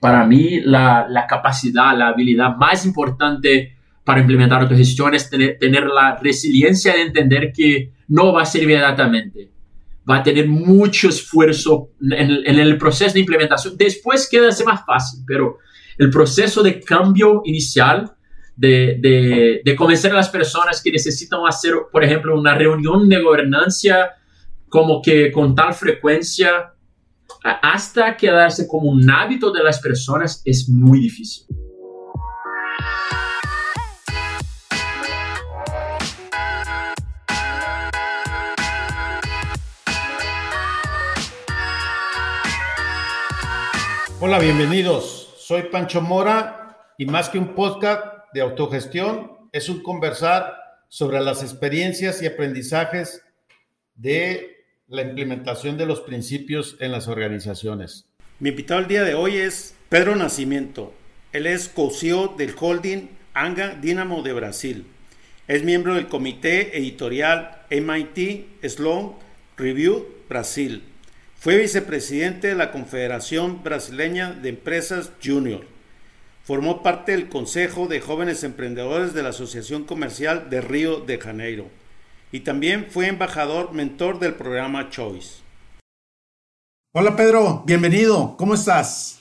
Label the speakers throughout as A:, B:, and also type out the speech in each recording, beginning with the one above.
A: para mí la, capacidad, la habilidad más importante para implementar autogestión es tener, tener, la resiliencia de entender que no va a ser inmediatamente. Va a tener mucho esfuerzo en, en el proceso de implementación. Después queda más fácil, pero el proceso de cambio inicial, de, de, de, convencer a las personas que necesitan hacer, por ejemplo, una reunión de gobernanza como que con tal frecuencia, hasta quedarse como un hábito de las personas, es muy difícil.
B: Hola, bienvenidos. Soy Pancho Mora y más que un podcast de autogestión, es un conversar sobre las experiencias y aprendizajes de la implementación de los principios en las organizaciones. Mi invitado el día de hoy es Pedro Nacimiento. Él es co-CEO del holding Anga Dynamo de Brasil. Es miembro del comité editorial MIT Sloan Review Brasil fue vicepresidente de la Confederación Brasileña de Empresas Junior. Formó parte del Consejo de Jóvenes Emprendedores de la Asociación Comercial de Río de Janeiro. Y también fue embajador mentor del programa Choice. Hola Pedro, bienvenido. ¿Cómo estás?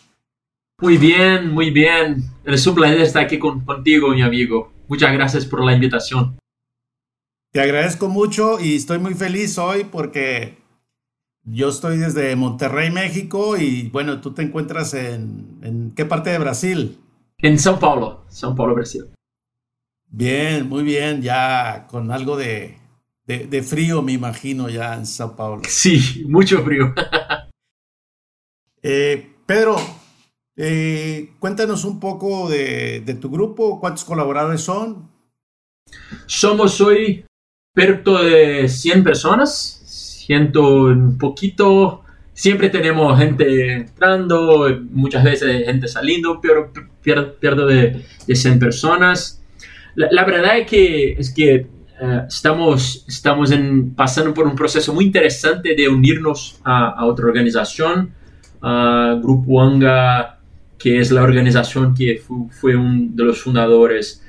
A: Muy bien, muy bien. Es un placer estar aquí contigo, mi amigo. Muchas gracias por la invitación.
B: Te agradezco mucho y estoy muy feliz hoy porque yo estoy desde Monterrey, México, y bueno, tú te encuentras en, en qué parte de Brasil?
A: En São Paulo, São Paulo, Brasil.
B: Bien, muy bien, ya con algo de, de, frío, me imagino, ya en São Paulo.
A: Sí, mucho frío.
B: eh, Pedro, eh, cuéntanos un poco de, de, tu grupo, ¿cuántos colaboradores son?
A: Somos hoy perto de 100 personas siento un poquito, siempre tenemos gente entrando, muchas veces gente saliendo, pero pierdo, de, de 100 personas. La, verdad es que, es que eh, estamos, estamos en, pasando por un proceso muy interesante de unirnos a, otra organización, Grupo Anga, que es la organización que fue uno de los fundadores.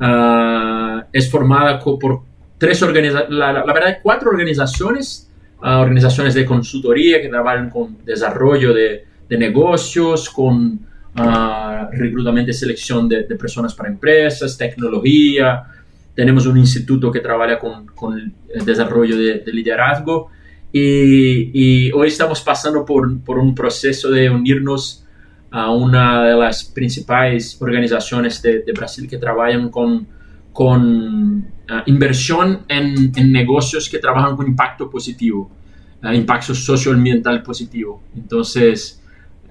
A: Ah, es formada por tres organizaciones, la, la, verdad, cuatro organizaciones organizaciones de consultoría que trabajan con desarrollo de, de negocios, con uh, reclutamiento y selección de, de, personas para empresas, tecnología. Tenemos un instituto que trabaja con, con el desarrollo de, de liderazgo. Y, y, hoy estamos pasando por, por, un proceso de unirnos a una de las principales organizaciones de, de Brasil que trabajan con, con uh, inversión en, en, negocios que trabajan con impacto positivo, uh, impacto socioambiental positivo. Entonces,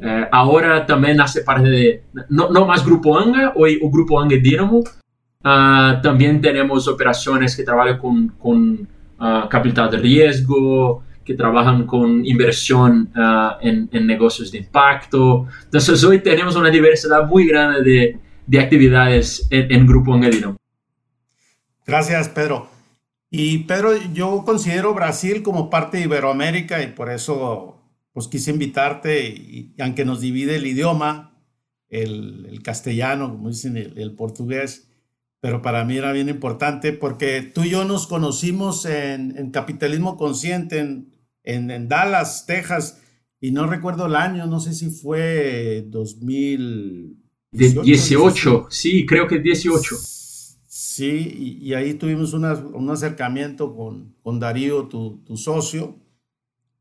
A: uh, ahora también hace parte de, no, no, más Grupo Anga, hoy el Grupo Anga Dinamo, también tenemos operaciones que trabajan con, con capital de riesgo, que trabajan con inversión en, en, negocios de impacto. Entonces, hoy tenemos una diversidad muy grande de, de actividades en, en Grupo Anga Dinamo.
B: Gracias, Pedro. Y Pedro, yo considero Brasil como parte de Iberoamérica y por eso pues quise invitarte, y, aunque nos divide el idioma, el, castellano, como dicen, el, portugués, pero para mí era bien importante porque tú y yo nos conocimos en, Capitalismo Consciente en, en, Dallas, Texas, y no recuerdo el año, no sé si fue 2018.
A: 18, sí, creo que 18.
B: Sí, y, ahí tuvimos un acercamiento con, con Darío, tu, tu, socio.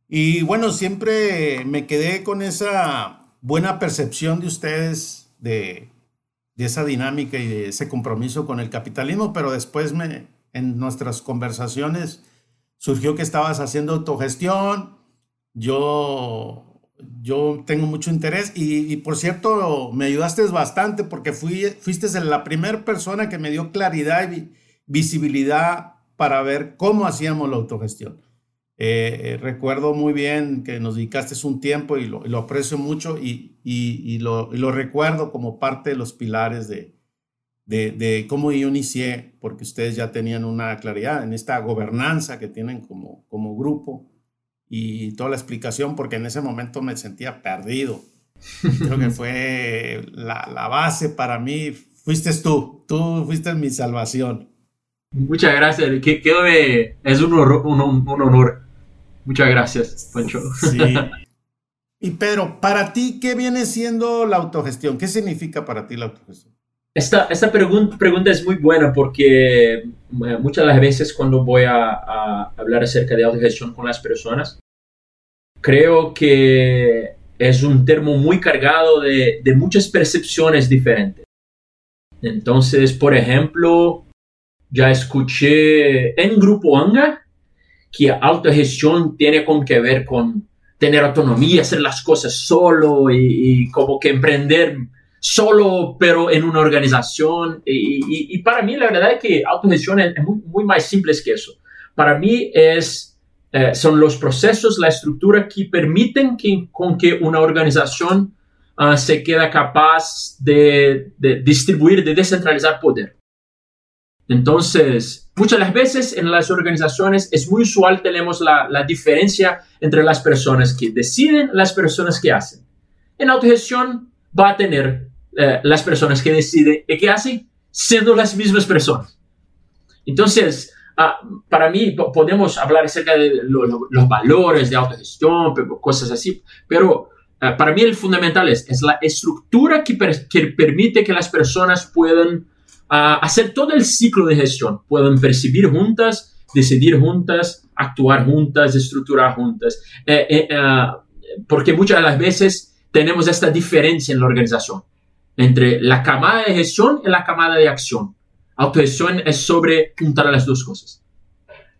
B: Y bueno, siempre me quedé con esa buena percepción de ustedes de, de esa dinámica y de ese compromiso con el capitalismo, pero después en nuestras conversaciones surgió que estabas haciendo autogestión. Yo yo tengo mucho interés y, por cierto, me ayudaste bastante porque fui, fuiste la primera persona que me dio claridad y visibilidad para ver cómo hacíamos la autogestión. Eh, eh, recuerdo muy bien que nos dedicaste un tiempo y lo, lo aprecio mucho y, y, lo, y, lo, recuerdo como parte de los pilares de, de, de, cómo yo inicié, porque ustedes ya tenían una claridad en esta gobernanza que tienen como, como grupo y toda la explicación porque en ese momento me sentía perdido. Creo que fue la, la base para mí. Fuiste tú, tú fuiste mi salvación.
A: Muchas gracias, que, que es un honor, un, un honor. Muchas gracias, Pancho. Sí.
B: Y Pedro, para ti, ¿qué viene siendo la autogestión? ¿Qué significa para ti la autogestión?
A: Esta, esta pregunta, pregunta es muy buena porque eh, muchas de las veces cuando voy a, a, hablar acerca de autogestión con las personas, creo que es un termo muy cargado de, de muchas percepciones diferentes. Entonces, por ejemplo, ya escuché en Grupo Anga que autogestión tiene con que ver con tener autonomía, hacer las cosas solo y, como que emprender solo, pero en una organización. Y, para mí la verdad es que autogestión es muy, más simple que eso. Para mí es, eh, son los procesos, la estructura que permiten que, con que una organización uh, se quede capaz de, de distribuir, de descentralizar poder. Entonces, muchas las veces en las organizaciones es muy usual tenemos la, la diferencia entre las personas que deciden, las personas que hacen. En autogestión va a tener eh, las personas que deciden y que hacen siendo las mismas personas. Entonces, ah, para mí podemos hablar acerca de los valores de autogestión, cosas así, pero ah, para mí el fundamental es, es la estructura que, que permite que las personas puedan hacer todo el ciclo de gestión. Pueden percibir juntas, decidir juntas, actuar juntas, estructurar juntas. Eh, eh, ah, porque muchas de las veces tenemos esta diferencia en la organización entre la camada de gestión y la camada de acción. Autogestión es sobre juntar las dos cosas.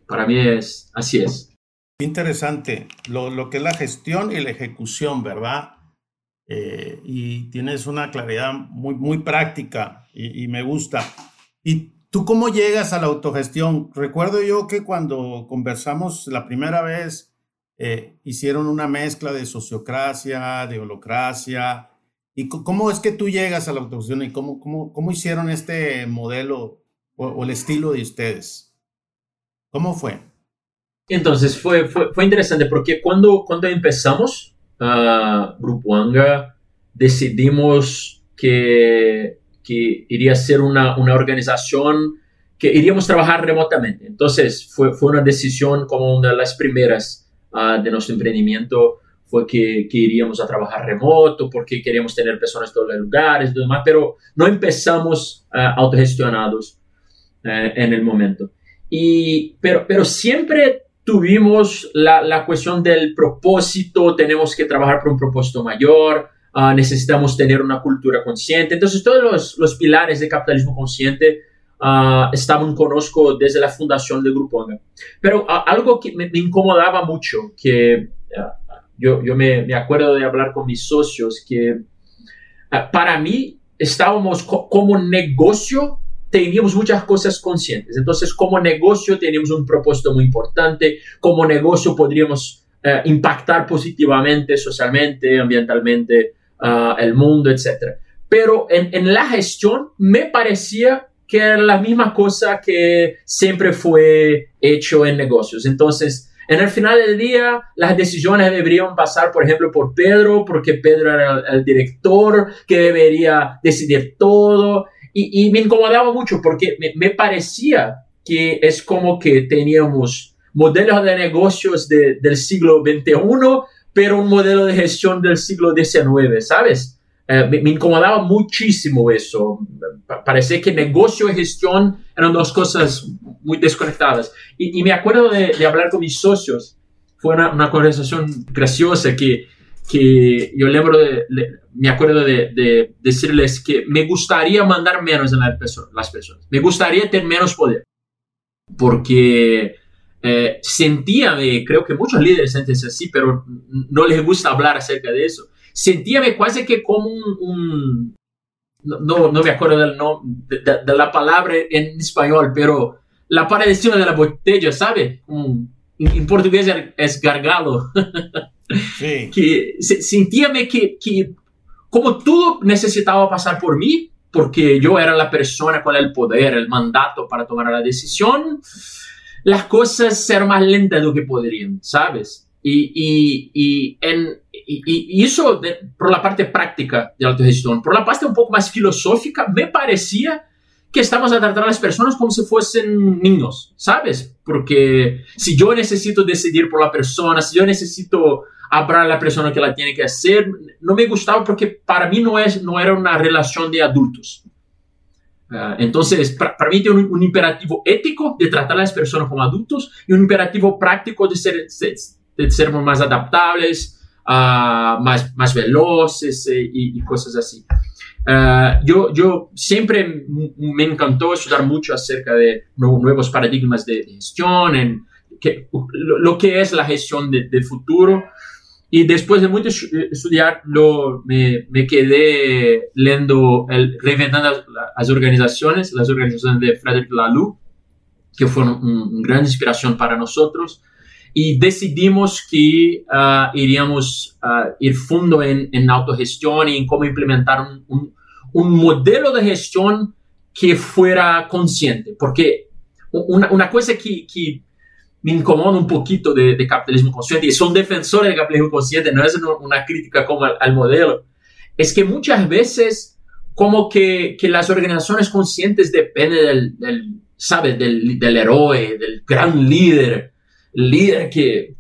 A: Para mí es así es.
B: Interesante lo, lo que es la gestión y la ejecución, ¿verdad? Eh, y tienes una claridad muy, muy práctica y, me gusta. ¿Y tú cómo llegas a la autogestión? Recuerdo yo que cuando conversamos la primera vez, eh, hicieron una mezcla de sociocracia, de holocracia. ¿Y cómo es que tú llegas a la autogestión y cómo, cómo, cómo hicieron este modelo o, el estilo de ustedes? ¿Cómo fue?
A: Entonces fue, fue, fue interesante porque cuando, cuando empezamos, uh, Grupo Anga, decidimos que, que iría a ser una, una, organización que iríamos a trabajar remotamente. Entonces, fue, fue una decisión como una de las primeras uh, de nuestro emprendimiento, fue que, que, iríamos a trabajar remoto porque queríamos tener personas en todos los lugares demás, pero no empezamos uh, autogestionados uh, en el momento. Y, pero, pero siempre tuvimos la, la, cuestión del propósito, tenemos que trabajar por un propósito mayor, uh, necesitamos tener una cultura consciente. Entonces, todos los, los pilares del capitalismo consciente uh, estaban conozco desde la fundación del Grupo Anga. Pero uh, algo que me, me, incomodaba mucho, que yo, yo me, me, acuerdo de hablar con mis socios, que para mí estábamos co como negocio teníamos muchas cosas conscientes. Entonces, como negocio teníamos un propósito muy importante, como negocio podríamos uh, impactar positivamente, socialmente, ambientalmente, uh, el mundo, etc. Pero en, en, la gestión me parecía que era la misma cosa que siempre fue hecho en negocios. Entonces, en el final del día, las decisiones deberían pasar, por ejemplo, por Pedro, porque Pedro era el director que debería decidir todo. Y, y me incomodaba mucho porque me, me, parecía que es como que teníamos modelos de negocios de, del siglo XXI, pero un modelo de gestión del siglo XIX, ¿sabes? Eh, me, me, incomodaba muchísimo eso. Parecía que negocio y gestión eran dos cosas muy desconectadas. Y, y me acuerdo de, de, hablar con mis socios. Fue una, una conversación graciosa que que yo lembro de, me acuerdo de, de, decirles que me gustaría mandar menos en la perso las personas, me gustaría tener menos poder, porque eh, sentía, creo que muchos líderes sienten así, pero no les gusta hablar acerca de eso, sentíame casi que como un, un no, no, me acuerdo del de, de, la palabra en español, pero la parte de encima de la botella, ¿sabe? en, en portugués es gargalo. Que sentíame que, que como todo necesitaba pasar por mí, porque yo era la persona con el poder, el mandato para tomar la decisión, las cosas eran más lentas de lo que podrían, ¿sabes? y, y, en, y, eso por la parte práctica de autogestión. Por la parte un poco más filosófica, me parecía que estamos a tratar a las personas como si fuesen niños, ¿sabes? Porque si yo necesito decidir por la persona, si yo necesito hablar a la persona que la tiene que hacer, no me gustaba porque para mí no, es, no era una relación de adultos. Ah, entonces, para, mí tiene un, imperativo ético de tratar a las personas como adultos y un imperativo práctico de ser, de ser más adaptables, uh, más, más veloces eh, y, y, cosas así. Uh, yo, yo siempre me encantó estudiar mucho acerca de nuevos paradigmas de, gestión, en que, lo, que es la gestión del de futuro. Y después de mucho estudiar, lo, me, me quedé leyendo, el, reinventando las organizaciones, las organizaciones de Frederick Laloux, que fueron una gran inspiración para nosotros. Y decidimos que uh, iríamos uh, ir fundo en, en, autogestión y en cómo implementar un, un, un, modelo de gestión que fuera consciente, porque una, una cosa que, que, me incomoda un poquito de, de, capitalismo consciente, y son defensores del capitalismo consciente, no es una crítica como al, al modelo, es que muchas veces como que, que las organizaciones conscientes dependen del, del ¿sabes? Del, del héroe, del gran líder, líder que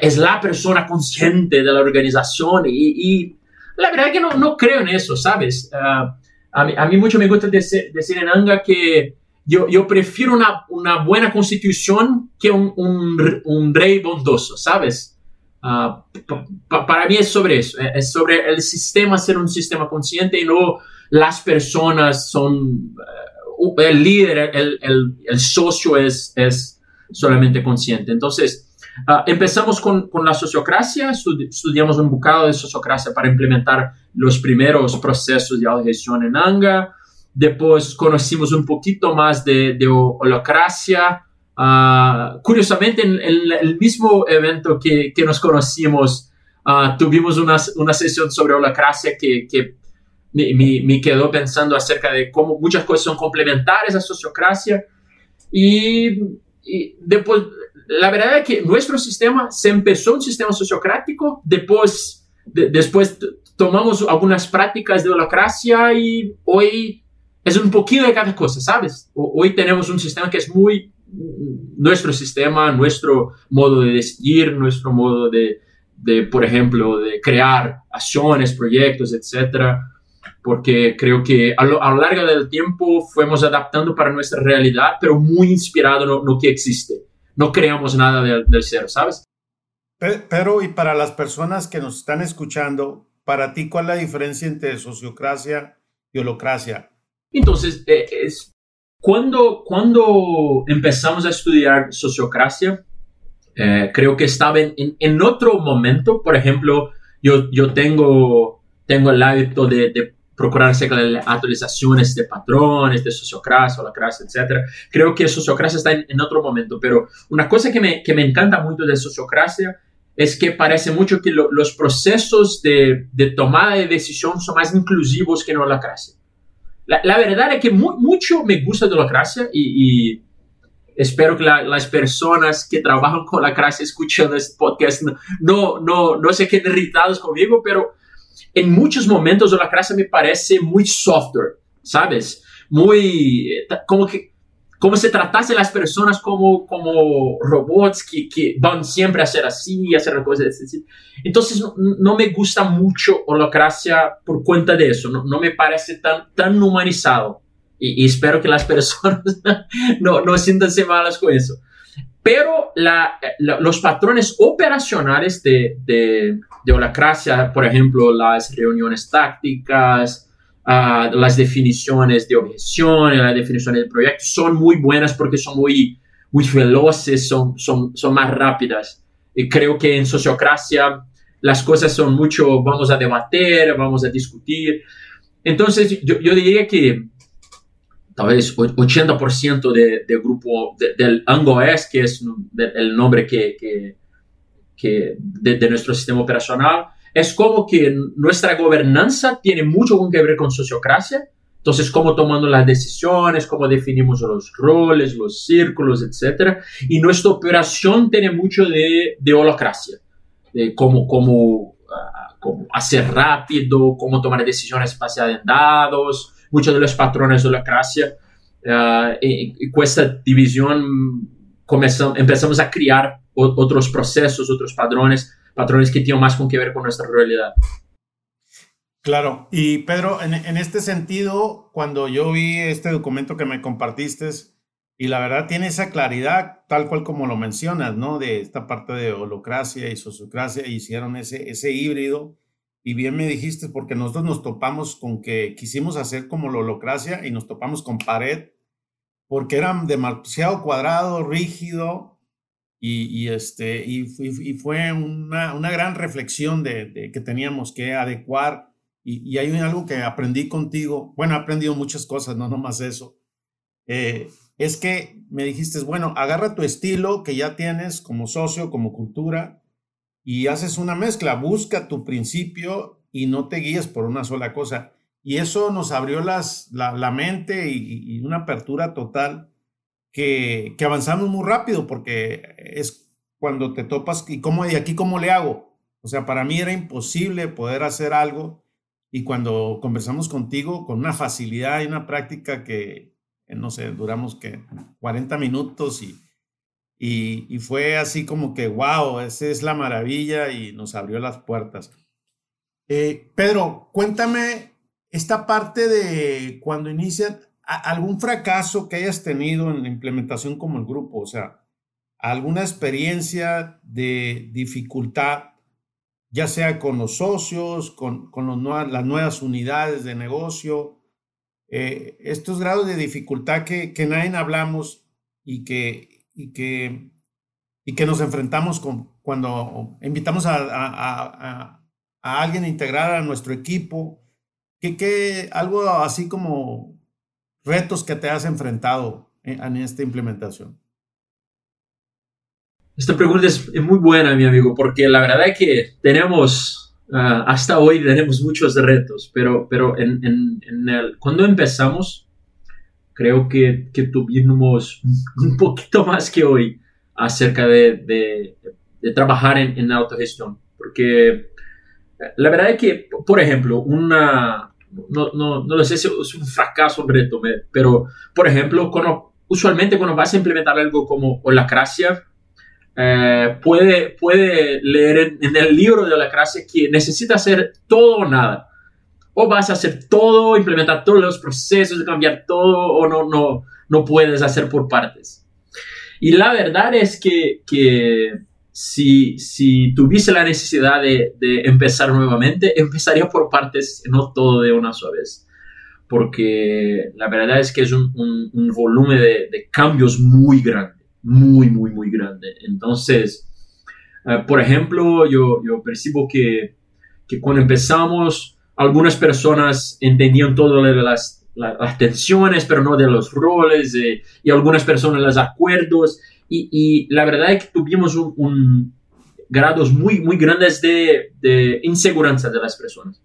A: es la persona consciente de la organización y, la verdad es que no, no, creo en eso, ¿sabes? Ah, a, mí, a, mí, mucho me gusta decir, decir en Anga que yo, prefiero una, una, buena constitución que un, un, rey bondoso, ¿sabes? Uh, para mí es sobre eso, es sobre el sistema ser un sistema consciente y no las personas son, uh, el líder, el, el, socio es, es solamente consciente. Entonces, uh, empezamos con, con, la sociocracia, estudiamos un bocado de sociocracia para implementar los primeros procesos de autogestión en ANGA. Después conocimos un poquito más de, de holocracia. Uh, curiosamente, en, en, el mismo evento que, que nos conocimos, uh, tuvimos una, una, sesión sobre holocracia que, que me, me, me, quedó pensando acerca de cómo muchas cosas son complementarias a sociocracia. Y y después, la verdad es que nuestro sistema se empezó un sistema sociocrático, después, después tomamos algunas prácticas de holacracia y hoy es un poquito de cada cosa, ¿sabes? Hoy tenemos un sistema que es muy nuestro sistema, nuestro modo de decidir, nuestro modo de, de por ejemplo, de crear acciones, proyectos, etcétera porque creo que a lo, a lo, largo del tiempo fuimos adaptando para nuestra realidad, pero muy inspirado en lo, que existe. No creamos nada del, del cero, ¿sabes?
B: Pero, y para las personas que nos están escuchando, para ti, ¿cuál es la diferencia entre sociocracia y holocracia?
A: Entonces, eh, es, cuando, cuando empezamos a estudiar sociocracia, eh, creo que estaba en, en, en, otro momento. Por ejemplo, yo, yo tengo, tengo el hábito de, de procurar hacer actualizaciones de patrones, de sociocracia, holacracia, etc. Creo que sociocracia está en, otro momento, pero una cosa que me, que me encanta mucho de sociocracia es que parece mucho que lo, los procesos de, de, tomada de decisión son más inclusivos que en holacracia. La, la verdad es que mu mucho me gusta de holacracia y, y espero que la, las personas que trabajan con la clase escuchando este podcast no, no, no, no se queden irritados conmigo, pero en muchos momentos la clase me parece muy software, ¿sabes? Muy, como que, como se tratase las personas como, como robots que, que van siempre a hacer así, a hacer cosas así. Entonces, no, no, me gusta mucho holocracia por cuenta de eso, no, no me parece tan, tan humanizado. Y, y, espero que las personas no, no sientanse malas con eso. Pero la, la, los patrones operacionales de, de, de holacracia, por ejemplo, las reuniones tácticas, uh, las definiciones de objeción, las definiciones de proyecto, son muy buenas porque son muy, muy veloces, son, son, son más rápidas. Y creo que en sociocracia las cosas son mucho, vamos a debatir, vamos a discutir. Entonces, yo, yo diría que tal vez 80% de, de, grupo del ANGOES, que es el nombre que, que, que de, de, nuestro sistema operacional, es como que nuestra gobernanza tiene mucho que ver con sociocracia. Entonces, cómo tomando las decisiones, cómo definimos los roles, los círculos, etc. Y nuestra operación tiene mucho de, de holocracia, de cómo, cómo, ah, cómo hacer rápido, cómo tomar decisiones basadas en dados, muchos de los patrones de holocracia. Uh, y, y, con esta división comenzamos, empezamos a crear otros procesos, otros patrones, patrones que tienen más con que ver con nuestra realidad.
B: Claro, y Pedro, en, este sentido, cuando yo vi este documento que me compartiste, y la verdad tiene esa claridad, tal cual como lo mencionas, ¿no? De esta parte de holocracia y sociocracia, hicieron ese, ese híbrido, y bien me dijiste, porque nosotros nos topamos con que quisimos hacer como la holocracia y nos topamos con pared, porque eran demasiado cuadrado, rígido, y, este, y, fue una, una, gran reflexión de, que teníamos que adecuar. Y, hay algo que aprendí contigo. Bueno, he aprendido muchas cosas, no nomás eso. Eh, es que me dijiste, bueno, agarra tu estilo que ya tienes como socio, como cultura, y haces una mezcla. Busca tu principio y no te guíes por una sola cosa. Y eso nos abrió las, la, mente y, y una apertura total que, avanzamos muy rápido porque es cuando te topas y cómo y aquí cómo le hago. O sea, para mí era imposible poder hacer algo y cuando conversamos contigo con una facilidad y una práctica que, no sé, duramos que 40 minutos y, y, fue así como que, wow, esa es la maravilla y nos abrió las puertas. Eh, Pedro, cuéntame esta parte de cuando inician, algún fracaso que hayas tenido en la implementación como el grupo, o sea, alguna experiencia de dificultad, ya sea con los socios, con, las nuevas unidades de negocio, eh, estos grados de dificultad que, que nadie hablamos y que, y que, y que nos enfrentamos con, cuando invitamos a, a, a, alguien a integrar a nuestro equipo, que, que algo así como retos que te has enfrentado en, esta implementación?
A: Esta pregunta es muy buena, mi amigo, porque la verdad es que tenemos, ah, hasta hoy tenemos muchos retos, pero, pero en, en, el, cuando empezamos, creo que, que, tuvimos un poquito más que hoy acerca de, de, de trabajar en, en autogestión, porque la verdad es que, por ejemplo, una, no, no, no sé si es un fracaso, un reto, pero por ejemplo, cuando, usualmente cuando vas a implementar algo como holacracia, eh, puede, puede leer en, el libro de holacracia que necesita hacer todo o nada. O vas a hacer todo, implementar todos los procesos, cambiar todo, o no, no, no puedes hacer por partes. Y la verdad es que, que si, si tuviese la necesidad de, de, empezar nuevamente, empezaría por partes, no todo de una sola vez. Porque la verdad es que es un, un, volumen de, de, cambios muy grande, muy, muy, muy grande. Entonces, uh, por ejemplo, yo, percibo que, que, cuando empezamos, algunas personas entendían todo de las, las, tensiones, pero no de los roles, eh, y algunas personas los acuerdos y, la verdad es que tuvimos un, grados muy, muy grandes de, de, inseguridad de las personas.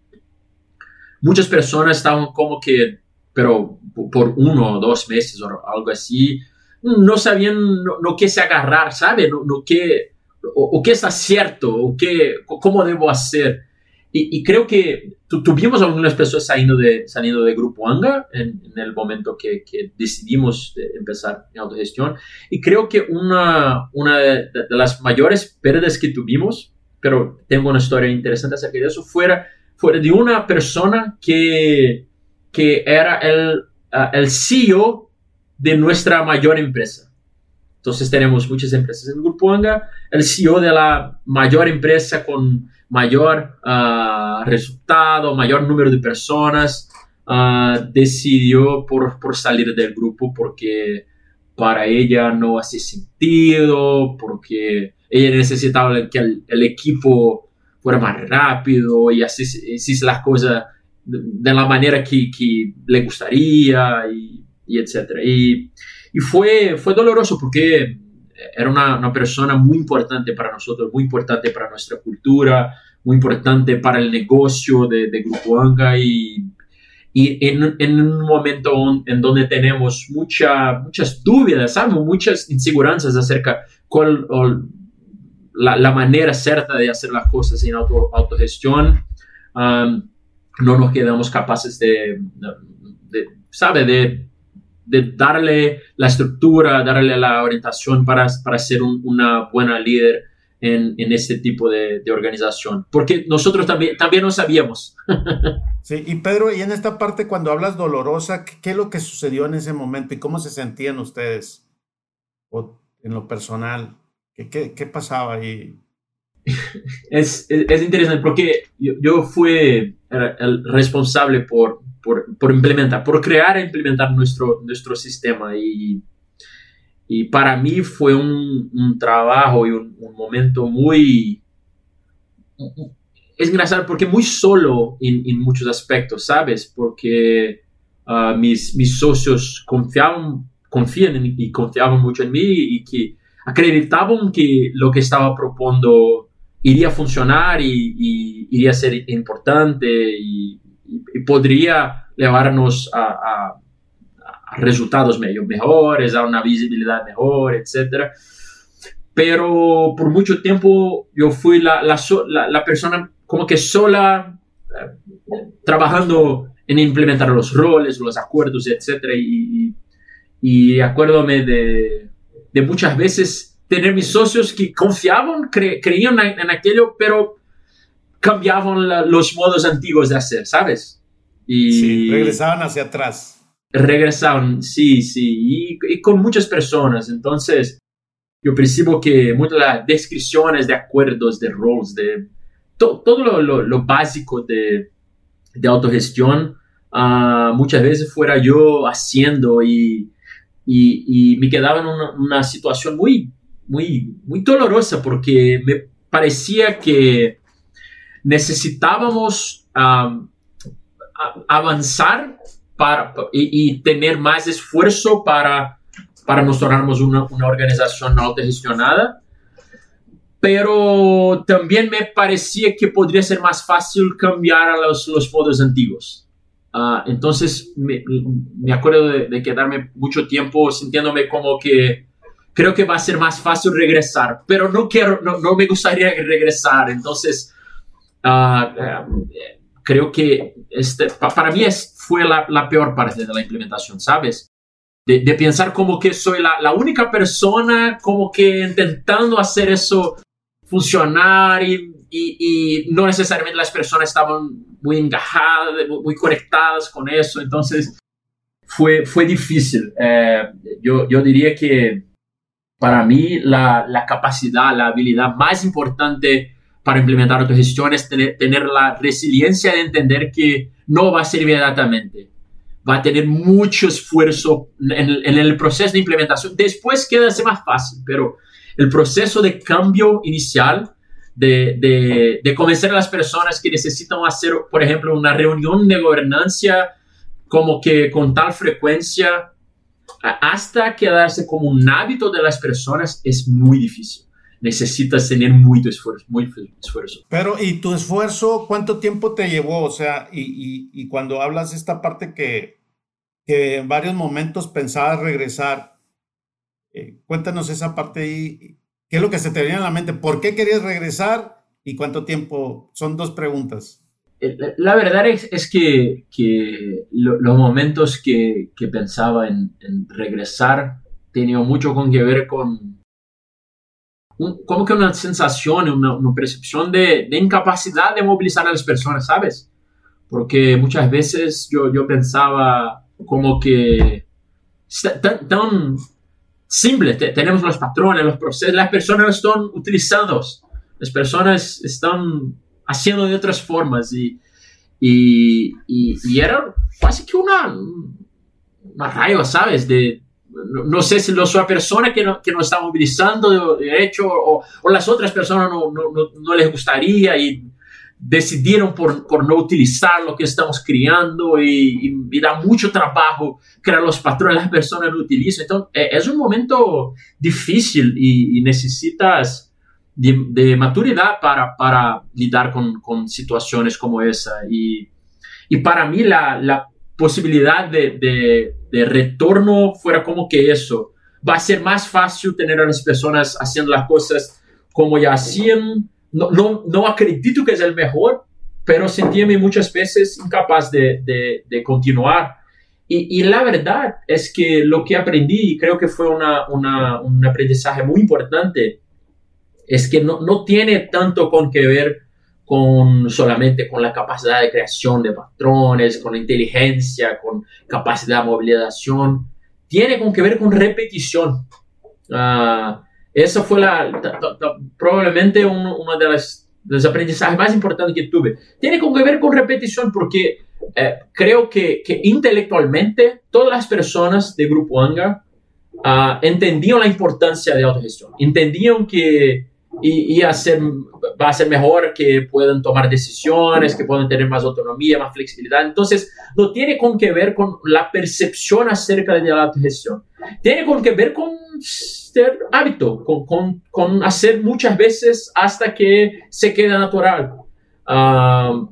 A: Muchas personas estaban como que, pero por uno o dos meses o algo así, no sabían lo que se agarrar, ¿sabe? No, no qué, o, qué está cierto, o qué, cómo debo hacer. Y, creo que tuvimos algunas personas saliendo de, saliendo de Grupo Anga en, el momento que, que, decidimos empezar en autogestión. Y creo que una, una de, las mayores pérdidas que tuvimos, pero tengo una historia interesante acerca de eso, fuera, fuera de una persona que, que era el, uh, el CEO de nuestra mayor empresa. Entonces tenemos muchas empresas en el Grupo Anga. El CEO de la mayor empresa con mayor uh, resultado, mayor número de personas, uh, decidió por, por, salir del grupo porque para ella no hace sentido, porque ella necesitaba que el, el equipo fuera más rápido y así hiciese las cosas de, de, la manera que, que le gustaría y, y etc. Y, y, fue, fue doloroso porque era una, una, persona muy importante para nosotros, muy importante para nuestra cultura, muy importante para el negocio de, de Grupo Anga y, y en, en, un momento en donde tenemos mucha, muchas dudas, ¿sabes? muchas inseguranzas acerca cuál la, la, manera cierta de hacer las cosas en auto, autogestión, um, no nos quedamos capaces de, de, ¿sabe? De, de, darle la estructura, darle la orientación para, para ser una buena líder en, en este tipo de, de, organización, porque nosotros también, también no sabíamos.
B: sí, y Pedro, y en esta parte cuando hablas dolorosa, ¿qué, ¿qué, es lo que sucedió en ese momento y cómo se sentían ustedes o en lo personal? ¿Qué, qué, qué pasaba ahí?
A: Es, es, es, interesante porque yo, yo fui el responsable por, por, por, implementar, por crear e implementar nuestro, nuestro sistema y, y para mí fue un, un trabajo y un, un, momento muy... Es engraçado porque muy solo en, en muchos aspectos, ¿sabes? Porque uh, mis, mis socios confiaban, confían en, y confiaban mucho en mí y que acreditaban que lo que estaba proponiendo iría a funcionar y, y iría a ser importante y, y podría llevarnos a, a, a, resultados medio mejores, a una visibilidad mejor, etc. Pero por mucho tiempo yo fui la, la, la, persona como que sola eh, trabajando en implementar los roles, los acuerdos, etc. Y, y acuérdome de, de muchas veces tener mis socios que confiaban, cre creían en, en, aquello, pero cambiaban la, los modos antiguos de hacer, ¿sabes?
B: Y sí, regresaban hacia atrás.
A: Regresaban, sí, sí, y, y, con muchas personas. Entonces, yo percibo que muchas las descripciones de acuerdos, de roles, de to, todo lo, lo, lo, básico de, de autogestión, uh, muchas veces fuera yo haciendo y y, y me quedaba en una, una, situación muy, muy, muy dolorosa porque me parecía que necesitábamos avanzar para, y, tener más esfuerzo para, para mostrarnos una, una organización autogestionada. Pero también me parecía que podría ser más fácil cambiar a los, los modos antiguos. Uh, entonces me, me acuerdo de, de, quedarme mucho tiempo sintiéndome como que creo que va a ser más fácil regresar, pero no quiero, no, no me gustaría regresar. Entonces, uh, creo que este, para mí es, fue la, la, peor parte de la implementación, ¿sabes? De, de pensar como que soy la, la, única persona como que intentando hacer eso funcionar y, y, y no necesariamente las personas estaban muy engajadas, muy conectadas con eso, entonces fue, fue difícil. Eh, yo, yo diría que para mí la, la, capacidad, la habilidad más importante para implementar autogestión es tener, tener la resiliencia de entender que no va a ser inmediatamente. Va a tener mucho esfuerzo en, en el proceso de implementación. Después queda más fácil, pero el proceso de cambio inicial de, de, de, convencer a las personas que necesitan hacer, por ejemplo, una reunión de gobernanza como que con tal frecuencia hasta quedarse como un hábito de las personas es muy difícil. Necesitas tener mucho esfuerzo, muy esfuerzo.
B: Pero, ¿y tu esfuerzo cuánto tiempo te llevó? O sea, y, y, y cuando hablas esta parte que, que en varios momentos pensabas regresar, eh, cuéntanos esa parte y ¿Qué es lo que se te venía en la mente? ¿Por qué querías regresar y cuánto tiempo? Son dos preguntas.
A: Eh, la verdad es, es que, que lo, los momentos que, que pensaba en, en, regresar tenían mucho con que ver con como que una sensación, una, una percepción de, de, incapacidad de movilizar a las personas, ¿sabes? Porque muchas veces yo, yo pensaba como que tan, tan simple. tenemos los patrones, los procesos, las personas están utilizados, las personas están haciendo de otras formas y, y, y, y era casi que una, una raiva, ¿sabes? De, no, sé si lo la persona que no, que no está movilizando de, hecho o, las otras personas no, no, les gustaría y decidieron por, por, no utilizar lo que estamos criando y, y, da mucho trabajo crear los patrones, las personas lo utilizan. Entonces, eh, es un momento difícil y, necesitas de, maturidad para, para lidar con, con, situaciones como esa. Y, y para mí la, posibilidad de, de, retorno fuera como que eso. Va a ser más fácil tener a las personas haciendo las cosas como ya hacían. No, no, no acredito que es el mejor, pero sentíame muchas veces incapaz de, de continuar. Y, y, la verdad es que lo que aprendí, y creo que fue una, una, un aprendizaje muy importante, es que no, no tiene tanto con que ver con solamente con la capacidad de creación de patrones, con inteligencia, con capacidad de movilización, tiene con que ver con repetición. Uh, esa fue la, probablemente uno, de, los aprendizajes más importantes que tuve. Tiene con que ver con repetición porque eh, creo que, que, intelectualmente todas las personas de Grupo ANGA uh, entendían la importancia de autogestión, entendían que y, hacer, va a ser mejor que puedan tomar decisiones, que puedan tener más autonomía, más flexibilidad. Entonces, no tiene con que ver con la percepción acerca de la autogestión. Tiene con que ver con ser hábito, con, con, con hacer muchas veces hasta que se queda natural. Uh, uh,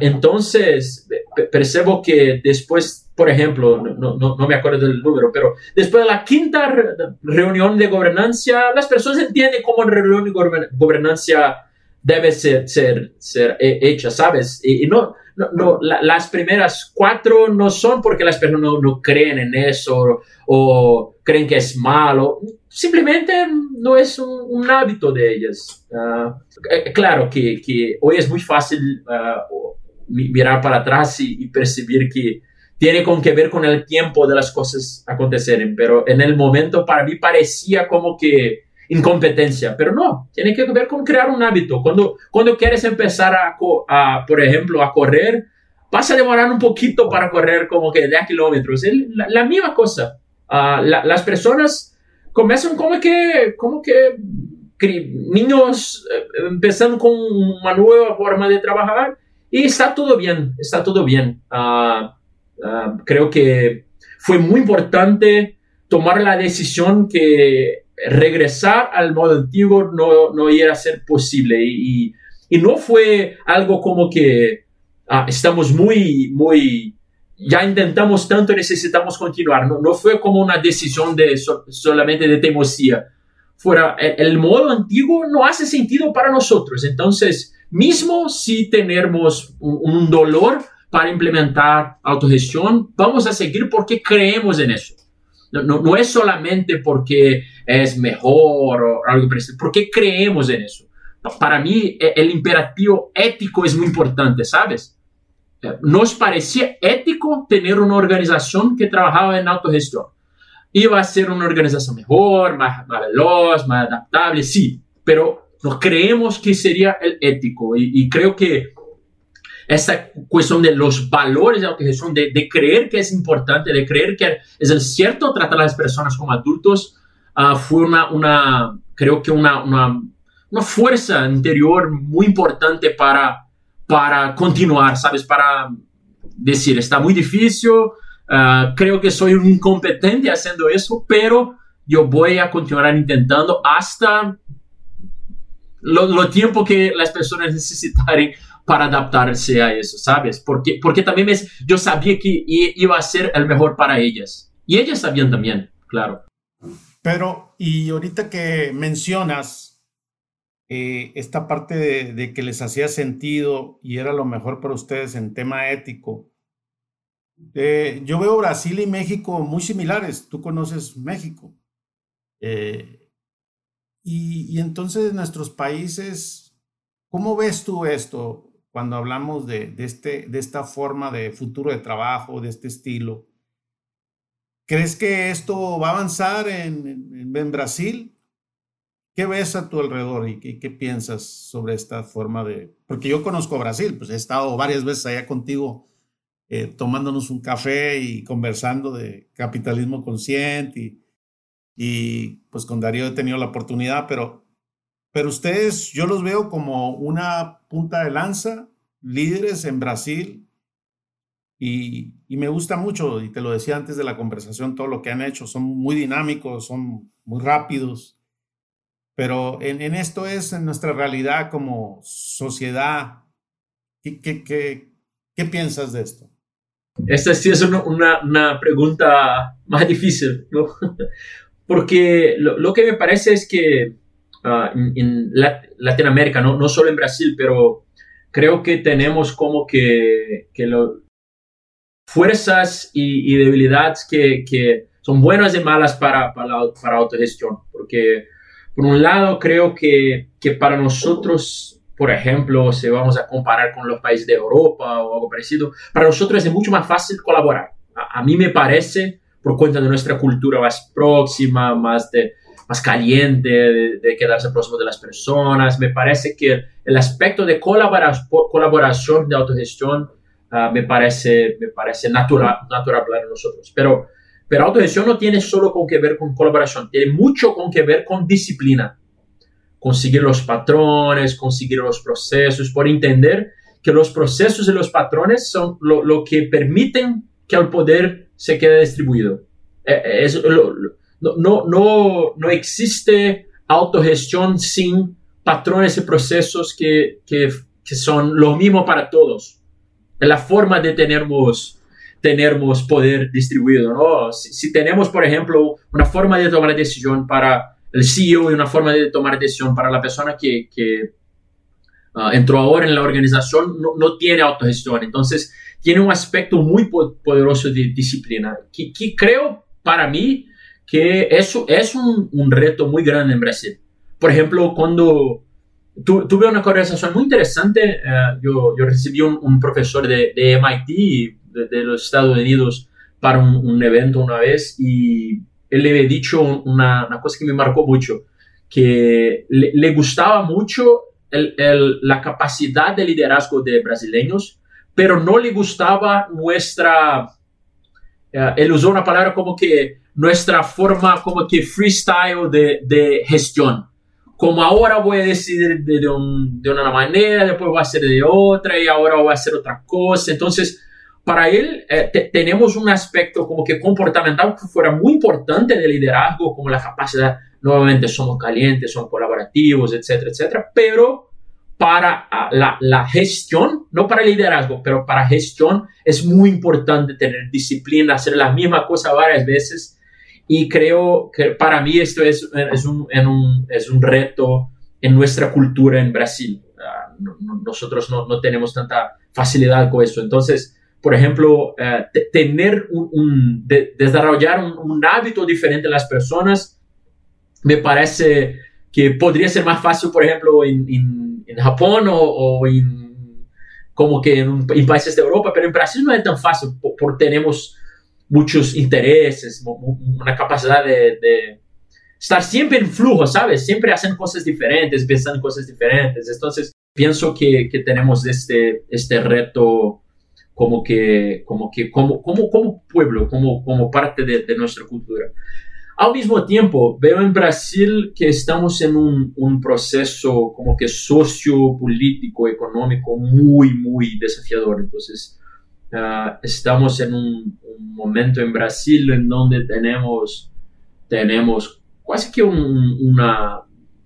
A: entonces, percebo que después por ejemplo, no, no, no, me acuerdo del número, pero después de la quinta reunión de gobernancia, las personas entienden cómo una reunión de gobernancia debe ser, ser, ser hecha, ¿sabes? Y, no, no, las primeras cuatro no son porque las personas no, creen en eso o, creen que es malo, simplemente no es un, hábito de ellas. Ah, eh, claro que, que, hoy es muy fácil uh, mirar para atrás y percibir que tiene con que ver con el tiempo de las cosas acontecer, pero en el momento para mí parecía como que incompetencia, pero no, tiene que ver con crear un hábito. Cuando, cuando quieres empezar a, por ejemplo, a correr, vas a demorar un poquito para correr como que 10 kilómetros. Es la, misma cosa. Uh, las personas comienzan como que, como que niños eh, empezando con una nueva forma de trabajar y está todo bien, está todo bien. Uh, Ah, creo que fue muy importante tomar la decisión que regresar al modo antiguo no, no iba a ser posible y, y, no fue algo como que ah, estamos muy, muy, ya intentamos tanto, necesitamos continuar. No, no fue como una decisión de solamente de temosía. Fuera, el, modo antiguo no hace sentido para nosotros. Entonces, mismo si tenemos un dolor, para implementar autogestión, vamos a seguir porque creemos en eso. No, es solamente porque es mejor o algo parecido, porque creemos en eso. Para mí, e, el imperativo ético es muy importante, ¿sabes? Eh, nos parecía ético tener una organización que trabajaba en autogestión. Iba a ser una organización mejor, más, más veloz, más adaptable, sí, pero nos creemos que sería el ético y creo que esa cuestión de los valores de autogestión, de, de creer que es importante, de creer que es el cierto tratar a las personas como adultos, uh, fue una, creo que una, una, fuerza interior muy importante para, para continuar, ¿sabes? Para decir, está muy difícil, uh, creo que soy un incompetente haciendo eso, pero yo voy a continuar intentando hasta lo, lo tiempo que las personas necesitaren para adaptarse a eso, ¿sabes? Porque, porque también es, yo sabía que iba a ser el mejor para ellas. Y ellas sabían también, claro.
B: Pero, y ahorita que mencionas eh, esta parte de, que les hacía sentido y era lo mejor para ustedes en tema ético, eh, yo veo Brasil y México muy similares. Tú conoces México. Eh, y, y entonces nuestros países, ¿cómo ves tú esto? Cuando hablamos de, este, de esta forma de futuro de trabajo, de este estilo. ¿Crees que esto va a avanzar en, en, Brasil? ¿Qué ves a tu alrededor y qué, piensas sobre esta forma de...? Porque yo conozco Brasil, pues he estado varias veces allá contigo eh, tomándonos un café y conversando de capitalismo consciente y, y pues con Darío he tenido la oportunidad, pero pero ustedes, yo los veo como una punta de lanza, líderes en Brasil, y, me gusta mucho, y te lo decía antes de la conversación, todo lo que han hecho, son muy dinámicos, son muy rápidos, pero en, esto es en nuestra realidad como sociedad. ¿Qué, qué, qué, piensas de esto?
A: Esta sí es una, una, pregunta más difícil, ¿no? Porque lo, que me parece es que ah, en, Latinoamérica, no, no solo en Brasil, pero creo que tenemos como que, que lo, fuerzas y, debilidades que, que, son buenas y malas para, para, la, para autogestión. Porque, por un lado, creo que, que para nosotros por ejemplo, si vamos a comparar con los países de Europa o algo parecido, para nosotros es mucho más fácil colaborar. A, mí me parece, por cuenta de nuestra cultura más próxima, más, de, más caliente, de, quedarse próximo de las personas, me parece que el aspecto de colaboración, colaboración de autogestión ah, me, parece, me parece natural, natural para nosotros. Pero, pero autogestión no tiene solo con que ver con colaboración, tiene mucho con que ver con disciplina conseguir los patrones, conseguir los procesos, por entender que los procesos y los patrones son lo, que permiten que el poder se quede distribuido. Eh, eh, no, no, no, existe autogestión sin patrones y procesos que, que, que, son lo mismo para todos. La forma de tenermos, tenermos poder distribuido. ¿no? Si, si tenemos, por ejemplo, una forma de tomar decisión para el CEO y una forma de tomar decisión para la persona que, que ah, entró ahora en la organización no, no, tiene autogestión. Entonces, tiene un aspecto muy poderoso de disciplina, que, que creo para mí que eso es un, un, reto muy grande en Brasil. Por ejemplo, cuando tuve una conversación muy interesante, uh, yo, yo, recibí un, un profesor de, de MIT, de, de, los Estados Unidos, para un, un evento una vez y él le había dicho una, una cosa que me marcó mucho, que le, le gustaba mucho el, el, la capacidad de liderazgo de brasileños, pero no le gustaba nuestra, uh, él usó una palabra como que nuestra forma como que freestyle de, de gestión. Como ahora voy a decidir de, de, un, de, una manera, después voy a hacer de otra y ahora voy a hacer otra cosa. Entonces, para él eh, tenemos un aspecto como que comportamental que fuera muy importante de liderazgo, como la capacidad, nuevamente somos calientes, somos colaborativos, etcétera, etcétera, pero para ah, la, la, gestión, no para liderazgo, pero para gestión es muy importante tener disciplina, hacer la misma cosa varias veces y creo que para mí esto es, es, un, en un, es un reto en nuestra cultura en Brasil. Uh, nosotros no, no tenemos tanta facilidad con eso. Entonces, por ejemplo, eh, tener un, desarrollar un, hábito diferente en las personas, me parece que podría ser más fácil, por ejemplo, en, en, Japón o, en, como que en, países de Europa, pero en Brasil no es tan fácil porque tenemos muchos intereses, una capacidad de, de, estar siempre en flujo, ¿sabes? Siempre hacen cosas diferentes, pensando en cosas diferentes. Entonces, pienso que, que tenemos este, este reto como que, como que, como, como, como pueblo, como, como parte de, de nuestra cultura. Al mismo tiempo, veo en Brasil que estamos en un, un proceso como que sociopolítico, económico muy, muy desafiador. Entonces, uh, estamos en un, un, momento en Brasil en donde tenemos, tenemos casi que un, una...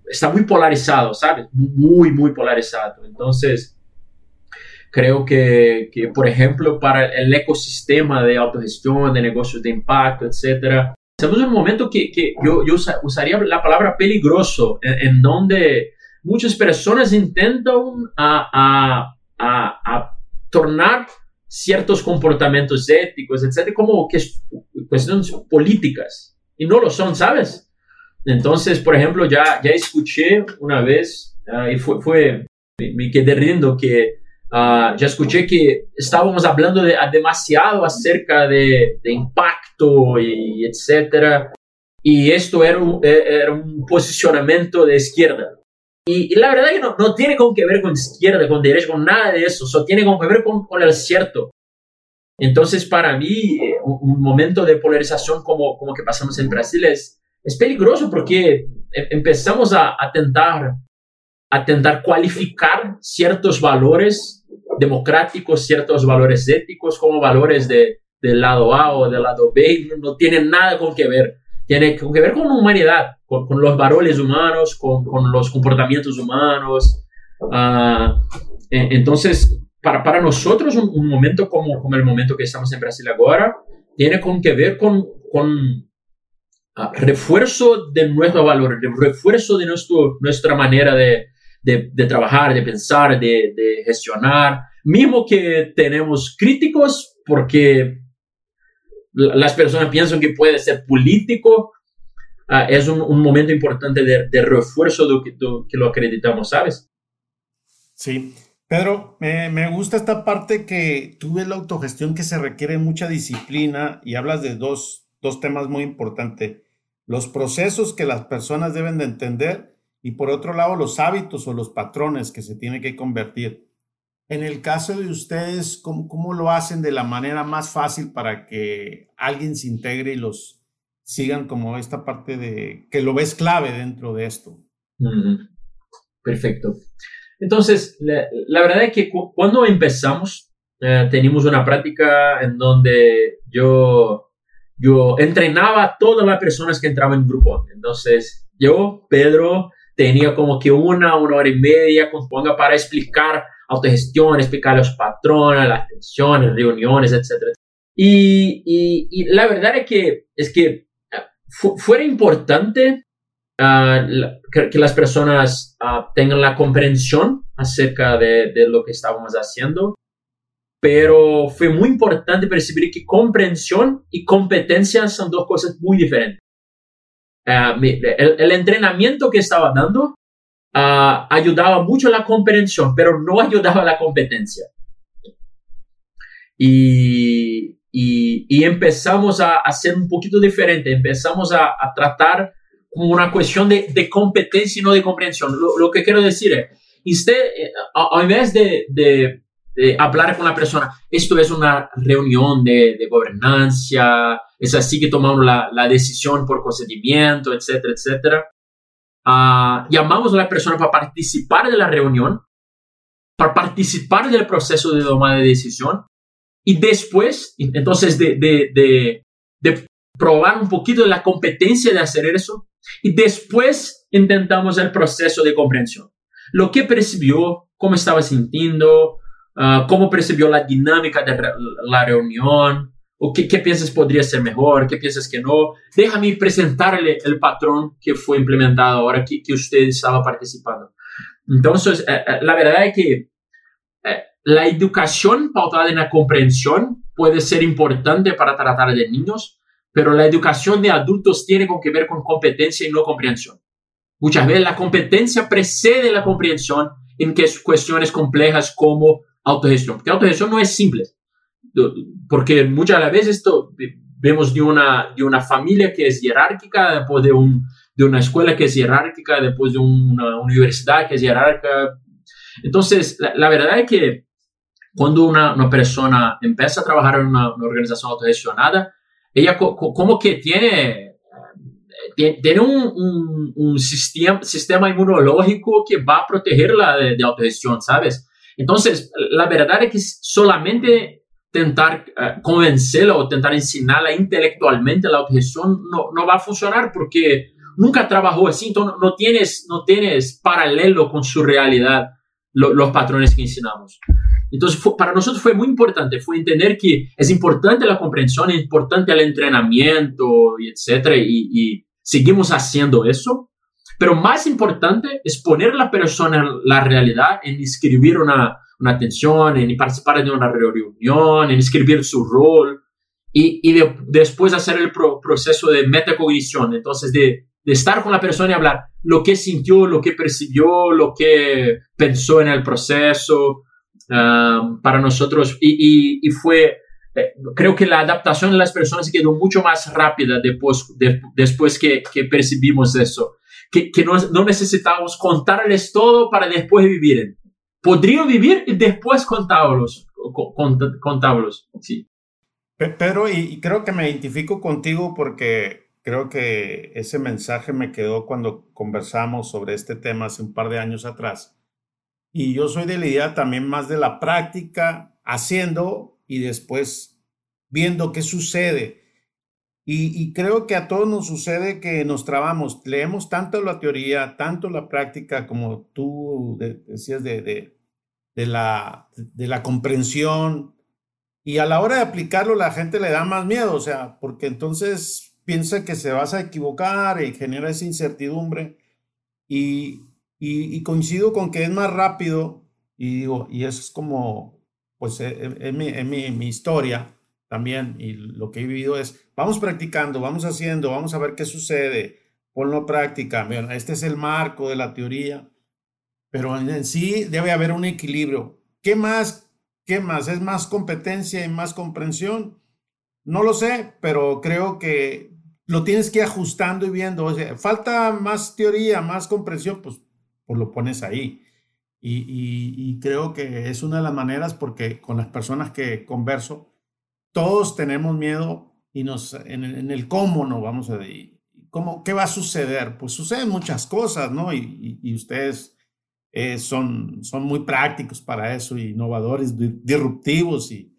A: Está muy polarizado, ¿sabes? Muy, muy polarizado. Entonces, Creo que, que, por ejemplo, para el ecosistema de autogestión, de negocios de impacto, etcétera, estamos en un momento que, que yo, yo, usaría la palabra peligroso, en, donde muchas personas intentan a, a, a, a, tornar ciertos comportamientos éticos, etcétera, como que cuestiones políticas, y no lo son, ¿sabes? Entonces, por ejemplo, ya, ya escuché una vez, uh, y fue, fue me, quedé riendo que Uh, ya escuché que estábamos hablando de, demasiado acerca de, de, impacto y etcétera. Y esto era un, e, era un posicionamiento de izquierda. Y, y, la verdad que no, no tiene con que ver con izquierda, con derecha, con nada de eso. Solo tiene con que ver con, con el cierto. Entonces, para mí, un, un, momento de polarización como, como que pasamos en Brasil es, es peligroso porque em, empezamos a, a tentar a tentar cualificar ciertos valores democráticos, ciertos valores éticos como valores de, del lado A o del lado B, no tienen nada con que ver. Tiene que ver con humanidad, con, con los valores humanos, con, con, los comportamientos humanos. Uh, entonces, para, para nosotros un, momento como, como el momento que estamos en Brasil ahora tiene con que ver con, con ah, refuerzo de nuestro valor, refuerzo de nuestro, nuestra manera de, de, de trabajar, de pensar, de, de, gestionar. Mismo que tenemos críticos porque las personas piensan que puede ser político, uh, es un, momento importante de, refuerzo de que, que lo acreditamos, ¿sabes?
B: Sí. Pedro, me, me, gusta esta parte que tú ves la autogestión que se requiere mucha disciplina y hablas de dos, dos temas muy importantes. Los procesos que las personas deben de entender y por otro lado los hábitos o los patrones que se tienen que convertir. En el caso de ustedes, ¿cómo, ¿cómo, lo hacen de la manera más fácil para que alguien se integre y los sigan como esta parte de que lo ves clave dentro de esto?
A: Perfecto. Entonces, la, la verdad es que cu cuando empezamos, eh, teníamos una práctica en donde yo, yo entrenaba a todas las personas que entraban en grupo. Entonces, yo, Pedro, tenía como que una, una hora y media con para explicar autogestión, explicar los patrones, las tensiones, reuniones, etc. Y, la verdad es que, es que eh, fu importante la, que, las personas uh, tengan la comprensión acerca de, de, lo que estábamos haciendo, pero fue muy importante percibir que comprensión y competencia son dos cosas muy diferentes. El, el, entrenamiento que estaba dando ayudaba mucho a la comprensión, pero no ayudaba a la competencia. Y, y, y empezamos a hacer un poquito diferente, empezamos a, a tratar como una cuestión de, de, competencia y no de comprensión. Lo, lo que quiero decir es, usted, eh, al invés de, de, de, hablar con la persona, esto es una reunión de, gobernanza, es así que tomamos la, la decisión por consentimiento, etcétera, etcétera. Uh, llamamos a la persona para participar de la reunión, para participar del proceso de toma de decisión y después, entonces, de, de, de, de probar un poquito de la competencia de hacer eso, y después intentamos el proceso de comprensión. Lo que percibió, cómo estaba sintiendo, uh, cómo percibió la dinámica de la reunión, o qué, qué, piensas podría ser mejor, qué piensas que no. Déjame presentarle el patrón que fue implementado ahora que, que usted estaba participando. Entonces, eh, eh, la verdad es que eh, la educación pautada en la comprensión puede ser importante para tratar de niños, pero la educación de adultos tiene que ver con competencia y no comprensión. Muchas veces la competencia precede la comprensión en que cuestiones complejas como autogestión. Porque autogestión no es simple. Porque muchas veces esto vemos de una, de una familia que es jerárquica, después de, un, de una escuela que es jerárquica, después de una universidad que es jerárquica. Entonces, la, la verdad es que cuando una, una, persona empieza a trabajar en una, una organización autogestionada, ella co como que tiene, tiene un, un, un, sistema, sistema inmunológico que va a protegerla de, de, autogestión, ¿sabes? Entonces, la verdad es que solamente intentar uh, convencerla o intentar enseñarla intelectualmente la autogestión no, no va a funcionar porque nunca trabajó así, entonces no tienes, no tienes paralelo con su realidad lo, los patrones que enseñamos. Entonces, fue, para nosotros fue muy importante, fue entender que es importante la comprensión, es importante el entrenamiento, y etcétera, y, y seguimos haciendo eso. Pero más importante es poner a la persona en la realidad, en escribir una, una atención, en participar de una reunión, en escribir su rol y, y de, después hacer el pro, proceso de metacognición. Entonces, de, de estar con la persona y hablar lo que sintió, lo que percibió, lo que pensó en el proceso, um, para nosotros y, y, y fue, eh, creo que la adaptación de las personas quedó mucho más rápida después, de, después que, que, percibimos eso, que, que no, no, necesitábamos contarles todo para después vivir. Podría vivir y después contarlos, contarlos, sí.
B: Pedro, y creo que me identifico contigo porque creo que ese mensaje me quedó cuando conversamos sobre este tema hace un par de años atrás. Y yo soy de la idea también más de la práctica, haciendo y después viendo qué sucede. Y, creo que a todos nos sucede que nos trabamos, leemos tanto la teoría, tanto la práctica, como tú decías de, de, la, de la comprensión. Y a la hora de aplicarlo, la gente le da más miedo, o sea, porque entonces piensa que se vas a equivocar y genera esa incertidumbre. Y, y, coincido con que es más rápido, y digo, y eso es como, pues, en, mi, en mi, mi historia también, y lo que he vivido es, vamos practicando, vamos haciendo, vamos a ver qué sucede, ponlo práctica. Mira, este es el marco de la teoría, pero en sí debe haber un equilibrio. ¿Qué más? ¿Qué más? ¿Es más competencia y más comprensión? No lo sé, pero creo que lo tienes que ir ajustando y viendo. O falta más teoría, más comprensión, pues, pues lo pones ahí. Y, y, creo que es una de las maneras porque con las personas que converso, todos tenemos miedo y nos, en, en el cómo no vamos a. ¿Cómo, ¿Qué va a suceder? Pues suceden muchas cosas, ¿no? Y, y ustedes eh, son, son muy prácticos para eso, innovadores, disruptivos y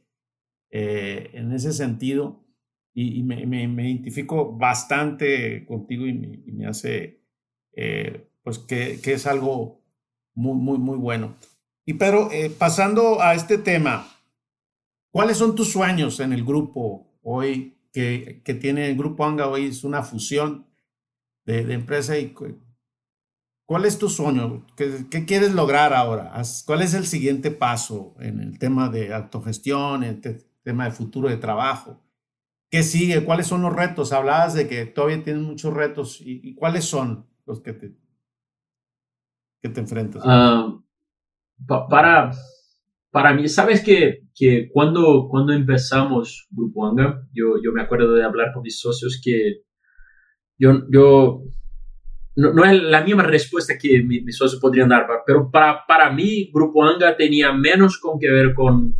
B: eh, en ese sentido. Y, me, me, identifico bastante contigo y me, hace, eh, pues, que, que, es algo muy, muy, muy bueno. Y pero pasando a este tema, ¿cuáles son tus sueños en el grupo hoy que, que tiene el grupo ANGA hoy? Es una fusión de, de empresa y ¿Cuál es tu sueño? ¿Qué, quieres lograr ahora? ¿Cuál es el siguiente paso en el tema de autogestión, en el tema de futuro de trabajo? ¿Qué sigue? ¿Cuáles son los retos? Hablabas de que todavía tienes muchos retos. ¿Y, cuáles son los que te, que te enfrentas?
A: Ah, para, para mí, sabes que, que cuando, cuando empezamos Grupo Anga, yo, yo me acuerdo de hablar con mis socios que yo, yo no, es la misma respuesta que mis socios podrían dar, pero para, para mí, Grupo Anga tenía menos con que ver con,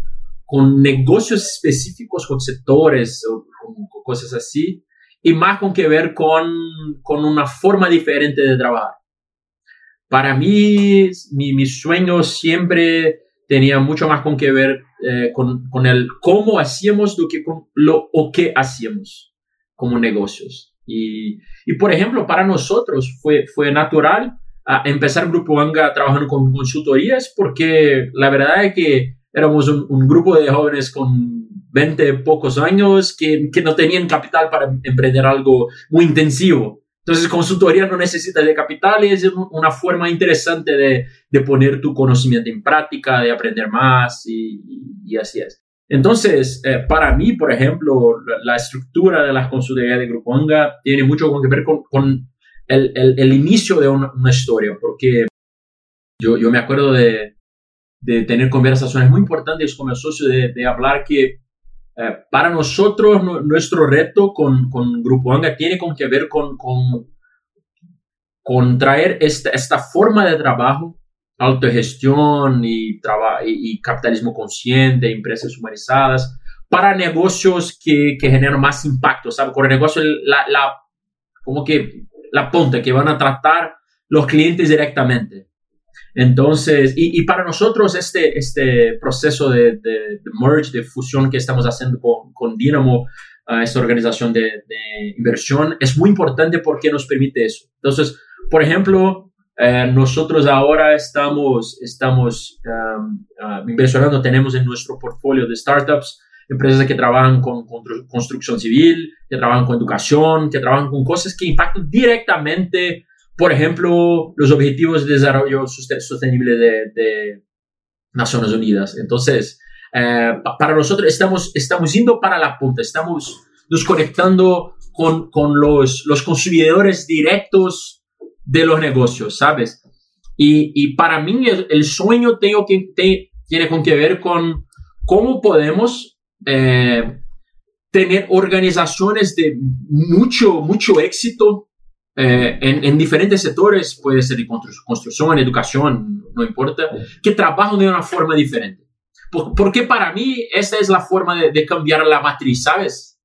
A: con negocios específicos, con sectores o con, cosas así, y más con que ver con, con una forma diferente de trabajar. Para mí, mi, mi sueño siempre tenía mucho más con que ver eh, con, con, el cómo hacíamos lo que lo o qué hacíamos como negocios. Y, y, por ejemplo, para nosotros fue, fue natural a empezar Grupo Anga trabajando con consultorías porque la verdad es que éramos un, un grupo de jóvenes con 20 pocos años que, que, no tenían capital para emprender algo muy intensivo. Entonces, consultoría no necesita de capital y es una forma interesante de, de poner tu conocimiento en práctica, de aprender más y, y, así es. Entonces, eh, para mí, por ejemplo, la, estructura de las consultorías de Grupo Anga tiene mucho que ver con, con el, el, inicio de una, historia, porque yo, yo me acuerdo de, de, tener conversaciones muy importantes con el socio de, de hablar que eh, para nosotros nuestro reto con, con, Grupo Anga tiene con que ver con, con, con traer esta, esta forma de trabajo autogestión y, y, capitalismo consciente, empresas humanizadas, para negocios que, que generan más impacto, ¿sabes? Con el negocio, la, la, como que la punta, que van a tratar los clientes directamente. Entonces, y, y para nosotros este, este proceso de, de, merge, de fusión que estamos haciendo con, con Dynamo, uh, esta organización de, de inversión, es muy importante porque nos permite eso. Entonces, por ejemplo, eh, nosotros ahora estamos, estamos um, uh, inversionando, tenemos en nuestro portfolio de startups empresas que trabajan con, construcción civil, que trabajan con educación, que trabajan con cosas que impactan directamente, por ejemplo, los objetivos de desarrollo sostenible de, Naciones Unidas. Entonces, eh, para nosotros estamos, estamos yendo para la punta, estamos nos conectando con, con los, los consumidores directos de los negocios, ¿sabes? Y, y para mí el, sueño tengo que, tiene con que ver con cómo podemos eh, tener organizaciones de mucho, mucho éxito eh, en, en, diferentes sectores, puede ser de construcción, educación, no importa, que trabajan de una forma diferente. porque para mí esta es la forma de, de cambiar la matriz, ¿sabes?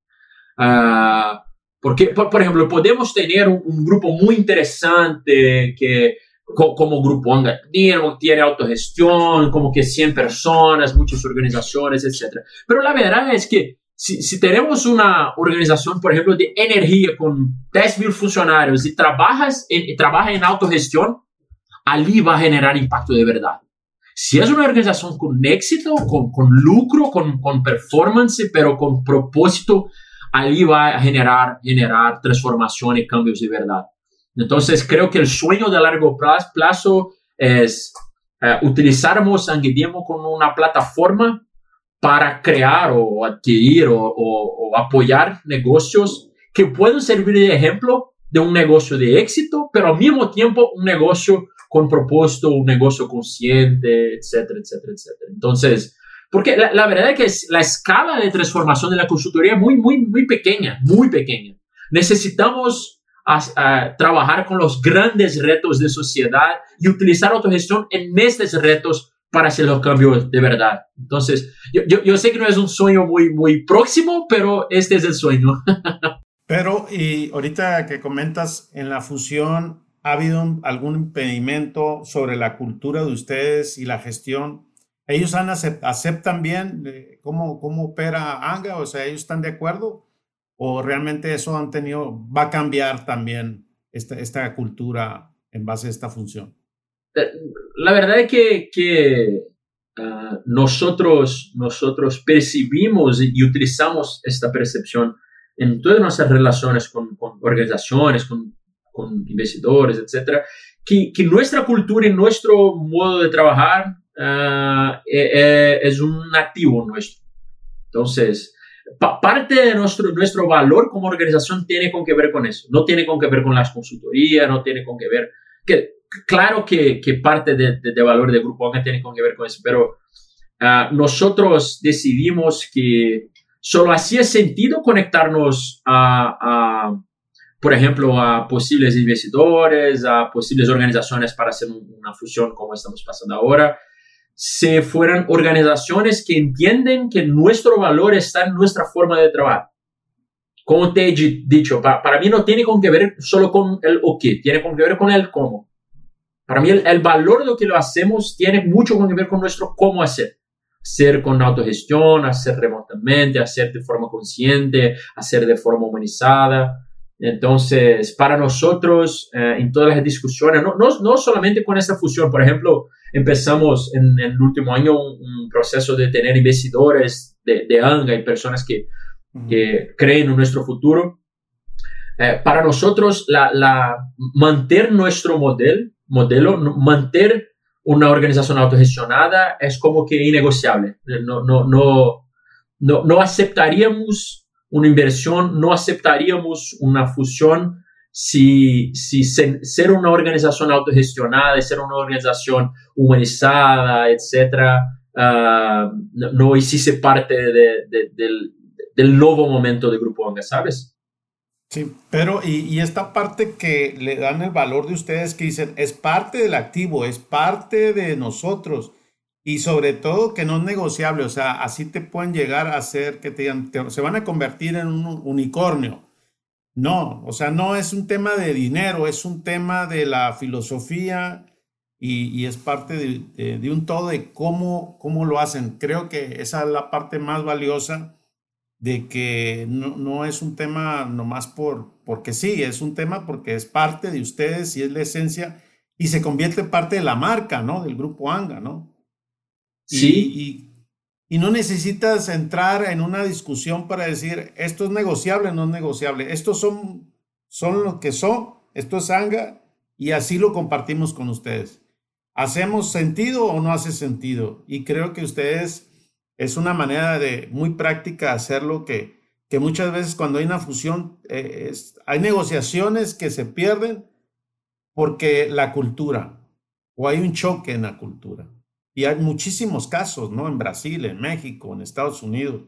A: Uh, porque, por, ejemplo, podemos tener un, grupo muy interesante que, como Grupo Anga, tiene autogestión, como que 100 personas, muchas organizaciones, etc. Pero la verdad es que si, si tenemos una organización, por ejemplo, de energía con 10 mil funcionarios y trabajas en, trabaja en autogestión, allí va a generar impacto de verdad. Si es una organización con éxito, con, con lucro, con, con performance, pero con propósito, ahí va a generar, generar transformación y cambios de verdad. Entonces, creo que el sueño de largo plazo es eh, utilizarmos Anguidemo como una plataforma para crear o adquirir o, o, apoyar negocios que pueden servir de ejemplo de un negocio de éxito, pero al mismo tiempo un negocio con propósito, un negocio consciente, etcétera, etcétera, etcétera. Entonces, porque la, la verdad es que la escala de transformación de la consultoría es muy, muy, muy pequeña, muy pequeña. Necesitamos a, trabajar con los grandes retos de sociedad y utilizar autogestión en estos retos para hacer los cambios de verdad. Entonces, yo, yo, yo, sé que no es un sueño muy, muy próximo, pero este es el sueño.
B: pero, y ahorita que comentas en la fusión, ¿ha habido algún impedimento sobre la cultura de ustedes y la gestión? ¿Ellos han aceptan bien eh, cómo, cómo opera ANGA? O sea, ¿ellos están de acuerdo? o realmente eso han tenido, va a cambiar también esta, esta cultura en base a esta función?
A: La verdad es que, que ah, nosotros, nosotros percibimos y utilizamos esta percepción en todas nuestras relaciones con, con organizaciones, con, con, investidores, etcétera, que, que, nuestra cultura y nuestro modo de trabajar uh, es un activo nuestro. Entonces, parte de nuestro, nuestro valor como organización tiene con que ver con eso. No tiene con que ver con las consultorías, no tiene con que ver, que claro que, que parte de, de, valor del Grupo ANGA tiene que ver con eso, pero uh, nosotros decidimos que solo hacía sentido conectarnos a, a, por ejemplo, a posibles investidores, a posibles organizaciones para hacer una fusión como estamos pasando ahora se fueran organizaciones que entienden que nuestro valor está en nuestra forma de trabajar. Como te he dicho, para, mí no tiene que ver solo con el o qué, tiene que ver con el cómo. Para mí el, valor de lo que lo hacemos tiene mucho que ver con nuestro cómo hacer. Hacer con autogestión, hacer remotamente, hacer de forma consciente, hacer de forma humanizada. Entonces, para nosotros, eh, en todas las discusiones, no, no, no, solamente con esta fusión, por ejemplo, empezamos en, el último año un, proceso de tener investidores de, de ANGA y personas que, que, creen en nuestro futuro. Eh, para nosotros, la, la, mantener nuestro modelo, modelo, mantener una organización autogestionada es como que innegociable. No, no, no, no, no aceptaríamos una inversión, no aceptaríamos una fusión si, si ser una organización autogestionada, ser una organización humanizada, etcétera, ah, no, hiciese parte de, del, del, nuevo momento del Grupo Anga, ¿sabes?
B: Sí, pero y, esta parte que le dan el valor de ustedes que dicen, es parte del activo, es parte de nosotros. Y sobre todo que no es negociable, o sea, así te pueden llegar a hacer que te se van a convertir en un unicornio. No, o sea, no es un tema de dinero, es un tema de la filosofía y, es parte de, un todo de cómo, cómo lo hacen. Creo que esa es la parte más valiosa de que no, no, es un tema nomás por, porque sí, es un tema porque es parte de ustedes y es la esencia y se convierte en parte de la marca, ¿no? Del grupo ANGA, ¿no?
A: Sí.
B: Y, no necesitas entrar en una discusión para decir, esto es negociable, no es negociable. Estos son, son lo que son, esto es ANGA y así lo compartimos con ustedes. ¿Hacemos sentido o no hace sentido? Y creo que ustedes es una manera de muy práctica hacerlo que, que muchas veces cuando hay una fusión, eh, hay negociaciones que se pierden porque la cultura o hay un choque en la cultura. Y hay muchísimos casos, ¿no? En Brasil, en México, en Estados Unidos.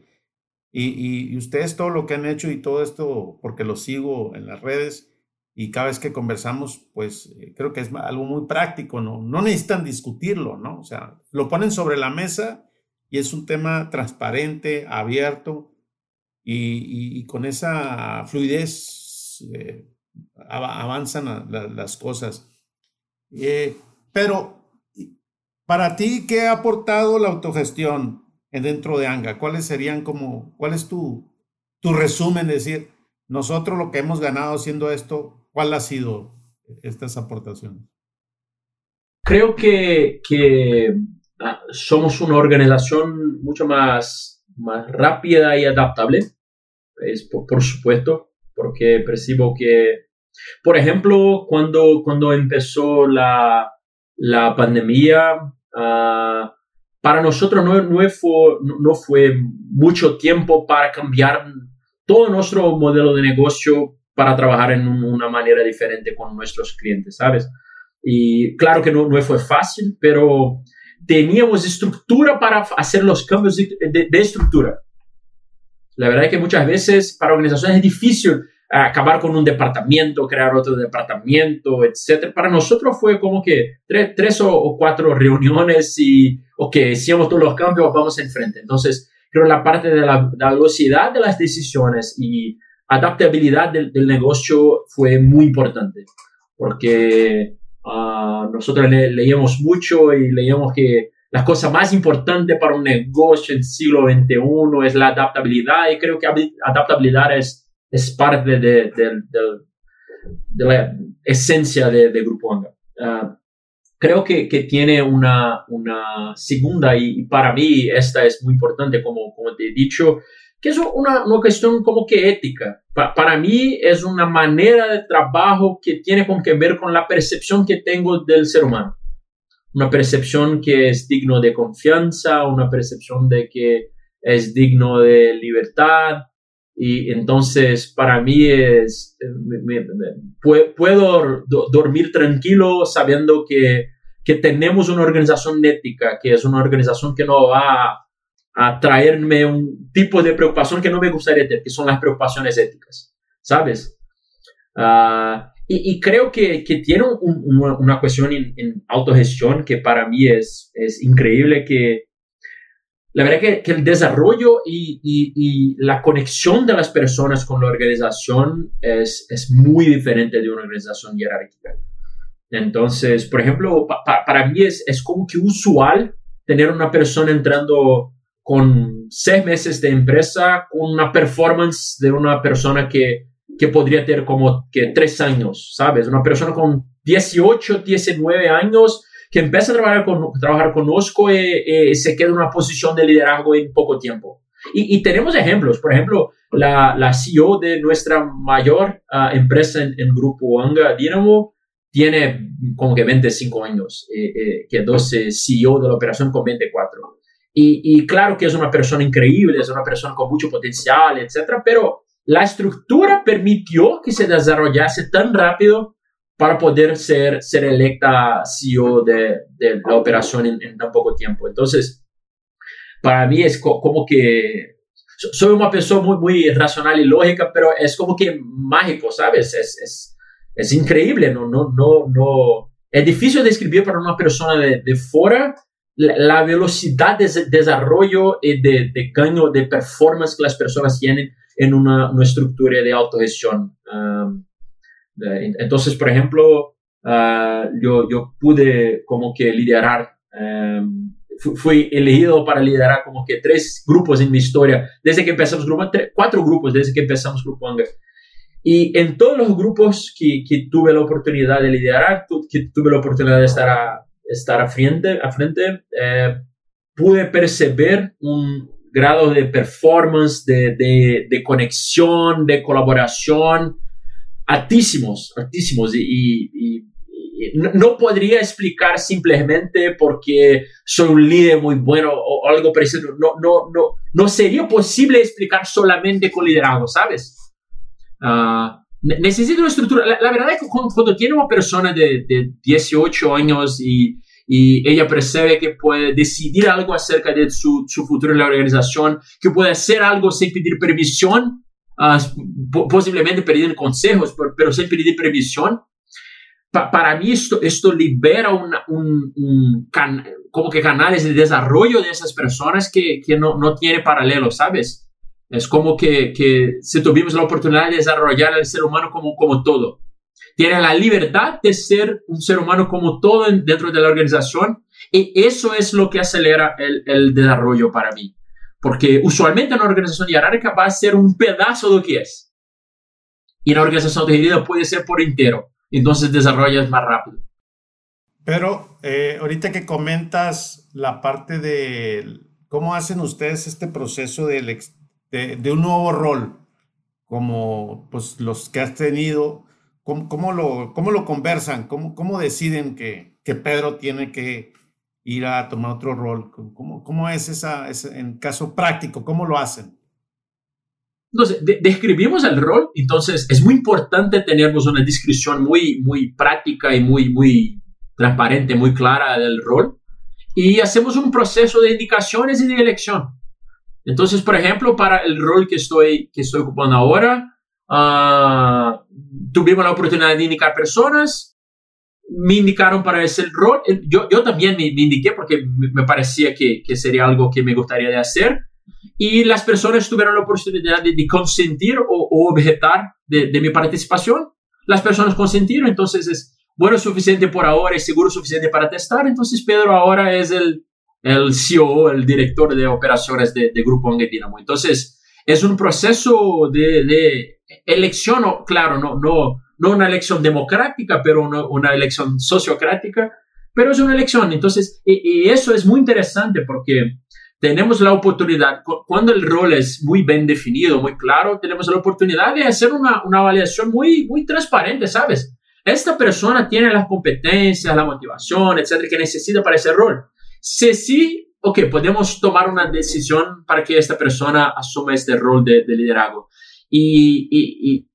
B: Y, y, ustedes todo lo que han hecho y todo esto, porque lo sigo en las redes y cada vez que conversamos, pues eh, creo que es algo muy práctico, ¿no? No necesitan discutirlo, ¿no? O sea, lo ponen sobre la mesa y es un tema transparente, abierto y, y, con esa fluidez eh, avanzan las cosas. Eh, pero para ti, ¿qué ha aportado la autogestión dentro de ANGA? ¿Cuáles serían como, cuál es tu, tu resumen? De decir, nosotros lo que hemos ganado haciendo esto, ¿cuál ha sido estas aportaciones?
A: Creo que, que somos una organización mucho más, más rápida y adaptable, es por, supuesto, porque percibo que, por ejemplo, cuando, cuando empezó la, la pandemia, uh, para nosotros no, no, fue, no fue mucho tiempo para cambiar todo nuestro modelo de negocio para trabajar en una manera diferente con nuestros clientes, ¿sabes? Y claro que no, no fue fácil, pero teníamos estructura para hacer los cambios de, de, estructura. La verdad es que muchas veces para organizaciones es difícil acabar con un departamento, crear otro departamento, etc. Para nosotros fue como que tres, tres o, cuatro reuniones y, ok, hicimos todos los cambios, vamos enfrente. Entonces, creo la parte de la, velocidad de las decisiones y adaptabilidad del, negocio fue muy importante, porque uh, nosotros leíamos mucho y leíamos que la cosa más importante para un negocio en el siglo XXI es la adaptabilidad y creo que adaptabilidad es es parte de, la esencia de, Grupo. Ah, creo que, tiene una, una segunda, y, para mí esta es muy importante, como, como te he dicho, que es una, una cuestión como que ética. para mí es una manera de trabajo que tiene como que ver con la percepción que tengo del ser humano. Una percepción que es digno de confianza, una percepción de que es digno de libertad, y entonces para mí es, puedo dormir tranquilo sabiendo que, que, tenemos una organización ética, que es una organización que no va a, traerme un tipo de preocupación que no me gustaría tener, que son las preocupaciones éticas, ¿sabes? Ah, y, creo que, que tiene una, cuestión en, en, autogestión que para mí es, es increíble que la verdad que, que el desarrollo y, y, la conexión de las personas con la organización es, es muy diferente de una organización jerárquica. Entonces, por ejemplo, para mí es, es como que usual tener una persona entrando con seis meses de empresa con una performance de una persona que, que podría tener como que tres años, ¿sabes? Una persona con 18, 19 años que empieza a trabajar con, trabajar conozco y, se queda en una posición de liderazgo en poco tiempo. Y, tenemos ejemplos, por ejemplo, la, la CEO de nuestra mayor ah, empresa en, Grupo Anga, Dinamo, tiene como que 25 años, eh, eh, que 12 CEO de la operación con 24. Y, y, claro que es una persona increíble, es una persona con mucho potencial, etcétera, pero la estructura permitió que se desarrollase tan rápido para poder ser, ser electa CEO de, de la operación en, tan poco tiempo. Entonces, para mí es como que soy una persona muy, muy racional y lógica, pero es como que mágico, ¿sabes? Es, es, es increíble, no, no, no, no. Es difícil describir para una persona de, de fuera la, velocidad de desarrollo y de, de cambio de performance que las personas tienen en una, estructura de autogestión. Um, entonces, por ejemplo, ah, yo, yo pude como que liderar, em, fui elegido para liderar como que tres grupos en mi historia, desde que empezamos Grupo, cuatro grupos desde que empezamos Grupo Anga. Y en todos los grupos que, que, tuve la oportunidad de liderar, que tuve la oportunidad de estar a, estar a frente, a frente eh, pude percibir un grado de performance, de, de, de conexión, de colaboración, altísimos, altísimos. Y, no, podría explicar simplemente porque soy un líder muy bueno o, algo parecido. No, no, no, no sería posible explicar solamente con liderazgo, ¿sabes? Uh, necesito una estructura. La, verdad es que cuando, tiene una persona de, de 18 años y, y, ella percibe que puede decidir algo acerca de su, su futuro en la organización, que puede hacer algo sin pedir permisión, posiblemente pedir consejos, pero sin pedir previsión. para mí esto, esto libera un, como que canales de desarrollo de esas personas que, que no, no tiene paralelo, ¿sabes? Es como que, que si tuvimos la oportunidad de desarrollar al ser humano como, como todo. Tiene la libertad de ser un ser humano como todo dentro de la organización y eso es lo que acelera el, el desarrollo para mí. Porque usualmente una organización jerárquica va a ser un pedazo de lo que es. Y una organización dividida puede ser por entero. Entonces desarrollas más rápido.
B: Pero eh, ahorita que comentas la parte de cómo hacen ustedes este proceso de, un nuevo rol, como pues, los que has tenido, cómo, cómo lo, cómo lo conversan, cómo, cómo deciden que, que Pedro tiene que ir a tomar otro rol. ¿Cómo, cómo es esa, en caso práctico? ¿Cómo lo hacen?
A: Entonces, describimos el rol, entonces es muy importante tener una descripción muy, muy práctica y muy, muy transparente, muy clara del rol. Y hacemos un proceso de indicaciones y de elección. Entonces, por ejemplo, para el rol que estoy, que estoy ocupando ahora, uh, tuvimos la oportunidad de indicar personas, me indicaron para ese rol. Yo, yo también me, indiqué porque me parecía que, que, sería algo que me gustaría de hacer. Y las personas tuvieron la oportunidad de, consentir o, objetar de, de, mi participación. Las personas consentieron, entonces es bueno suficiente por ahora, es seguro suficiente para testar. Entonces Pedro ahora es el, el CEO, el director de operaciones de, de Grupo Angel Dinamo. Entonces es un proceso de, de elección, claro, no, no, no una elección democrática, pero una, una elección sociocrática, pero es una elección. Entonces, y, eso es muy interesante porque tenemos la oportunidad, cuando el rol es muy bien definido, muy claro, tenemos la oportunidad de hacer una, una evaluación muy, muy transparente, ¿sabes? Esta persona tiene las competencias, la motivación, etcétera, que necesita para ese rol. Si sí, ok, podemos tomar una decisión para que esta persona asuma este rol de, de liderazgo. Y,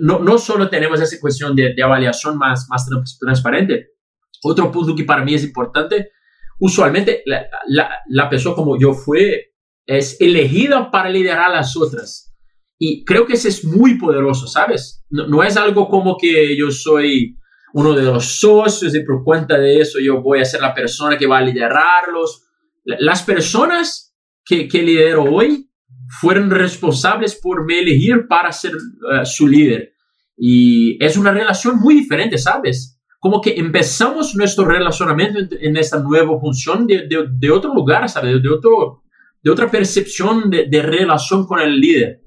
A: no, no solo tenemos esa cuestión de, de avaliación más, más transparente, otro punto que para mí es importante, usualmente la, la, la persona como yo fue es elegida para liderar a las otras. Y creo que ese es muy poderoso, ¿sabes? No, no, es algo como que yo soy uno de los socios y por cuenta de eso yo voy a ser la persona que va a liderarlos. Las personas que, que lidero hoy fueron responsables por me elegir para ser uh, su líder. Y es una relación muy diferente, ¿sabes? Como que empezamos nuestro relacionamiento en, esta nueva función de, de, otro lugar, ¿sabes? De, otro, de otra percepción de, relación con el líder.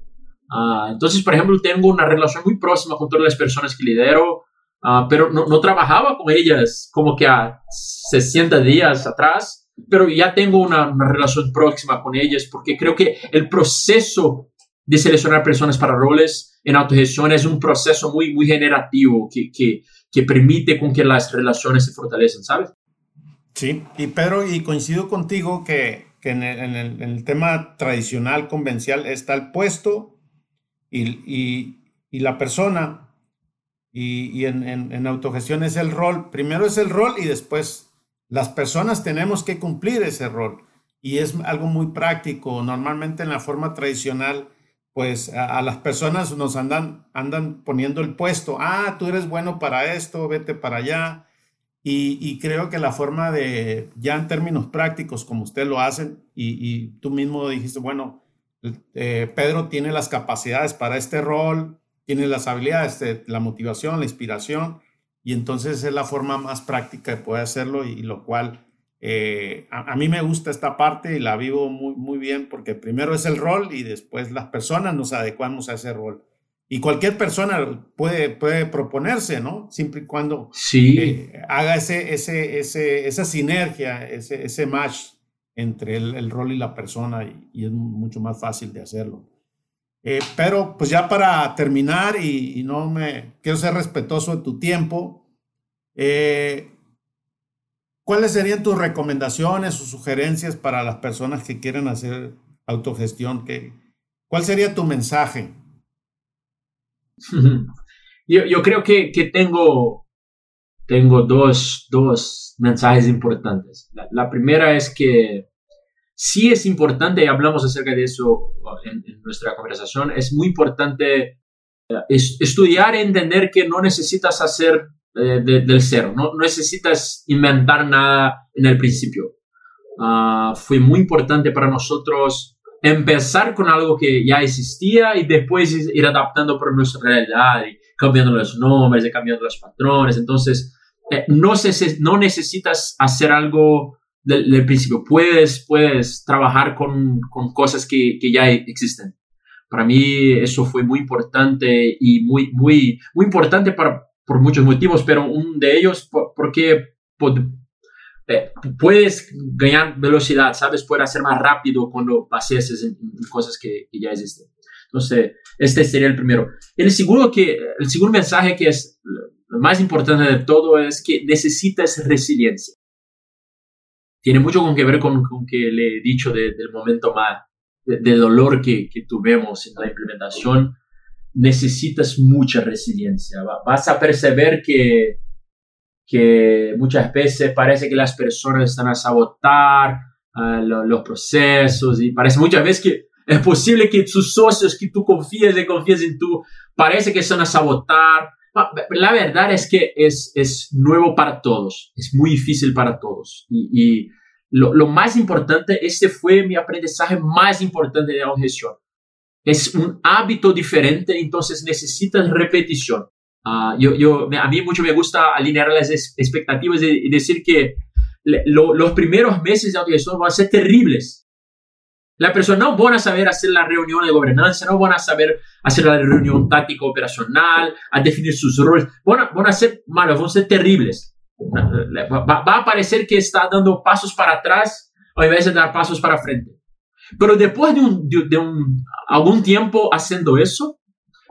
A: Uh, entonces, por ejemplo, tengo una relación muy próxima con todas las personas que lidero, uh, pero no, no, trabajaba con ellas como que a 60 días atrás pero ya tengo una, relación próxima con ellas porque creo que el proceso de seleccionar personas para roles en autogestión es un proceso muy, muy generativo que, que, que permite con que las relaciones se fortalecen, ¿sabes?
B: Sí, y Pedro, y coincido contigo que, que en, el, en, el, en, el, tema tradicional, convencional, está el puesto y, y, y la persona, y, y en, en, autogestión es el rol. Primero es el rol y después las personas tenemos que cumplir ese rol y es algo muy práctico. Normalmente en la forma tradicional, pues a, las personas nos andan, andan poniendo el puesto. Ah, tú eres bueno para esto, vete para allá. Y, creo que la forma de, ya en términos prácticos, como usted lo hacen, y, tú mismo dijiste, bueno, eh, Pedro tiene las capacidades para este rol, tiene las habilidades, la motivación, la inspiración, y entonces es la forma más práctica de poder hacerlo y, lo cual eh, a, mí me gusta esta parte y la vivo muy, muy bien porque primero es el rol y después las personas nos adecuamos a ese rol. Y cualquier persona puede, puede proponerse, ¿no? Siempre y cuando
A: sí.
B: Eh, haga ese, ese, ese, esa sinergia, ese, ese match entre el, el, rol y la persona y, y es mucho más fácil de hacerlo. Eh, pero pues ya para terminar y, no me quiero ser respetuoso de tu tiempo, eh, ¿cuáles serían tus recomendaciones o sugerencias para las personas que quieren hacer autogestión? ¿Qué, ¿Cuál sería tu mensaje?
A: Yo, yo creo que, que, tengo, tengo dos, dos mensajes importantes. La, la primera es que sí es importante, y hablamos acerca de eso en, nuestra conversación, es muy importante eh, estudiar y entender que no necesitas hacer eh, del cero, no, necesitas inventar nada en el principio. Uh, fue muy importante para nosotros empezar con algo que ya existía y después ir adaptando por nuestra realidad y cambiando los nombres y cambiando los patrones. Entonces, eh, no, se, no necesitas hacer algo del, principio. Puedes, puedes trabajar con, con cosas que, que, ya existen. Para mí eso fue muy importante y muy, muy, muy importante para, por muchos motivos, pero uno de ellos porque eh, puedes ganar velocidad, ¿sabes? Puedes hacer más rápido cuando pases en, cosas que, ya existen. Entonces, este sería el primero. El segundo, que, el segundo mensaje que es lo más importante de todo es que necesitas resiliencia. Tiene mucho con que ver con, con que le he dicho del momento más de, dolor que, que, tuvimos en la implementación. Necesitas mucha resiliencia. Vas a perceber que que muchas veces parece que las personas están a sabotar uh, los procesos y parece muchas veces que es posible que tus socios que tú confíes y confíes en tú, parece que están a sabotar. La verdad es que es, es nuevo para todos, es muy difícil para todos. Y, y lo, lo, más importante, este fue mi aprendizaje más importante de la. Es un hábito diferente, entonces necesitas repetición. Ah, yo, yo, a mí mucho me gusta alinear las expectativas y decir que los primeros meses de autogestión van a ser terribles. La persona no van a saber hacer la reunión de gobernanza, no van a saber hacer la reunión táctica operacional, a definir sus roles. Van a, van a ser malos, van a ser terribles. Va, a parecer que está dando pasos para atrás en vez de dar pasos para frente. Pero después de, un, de un, algún tiempo haciendo eso,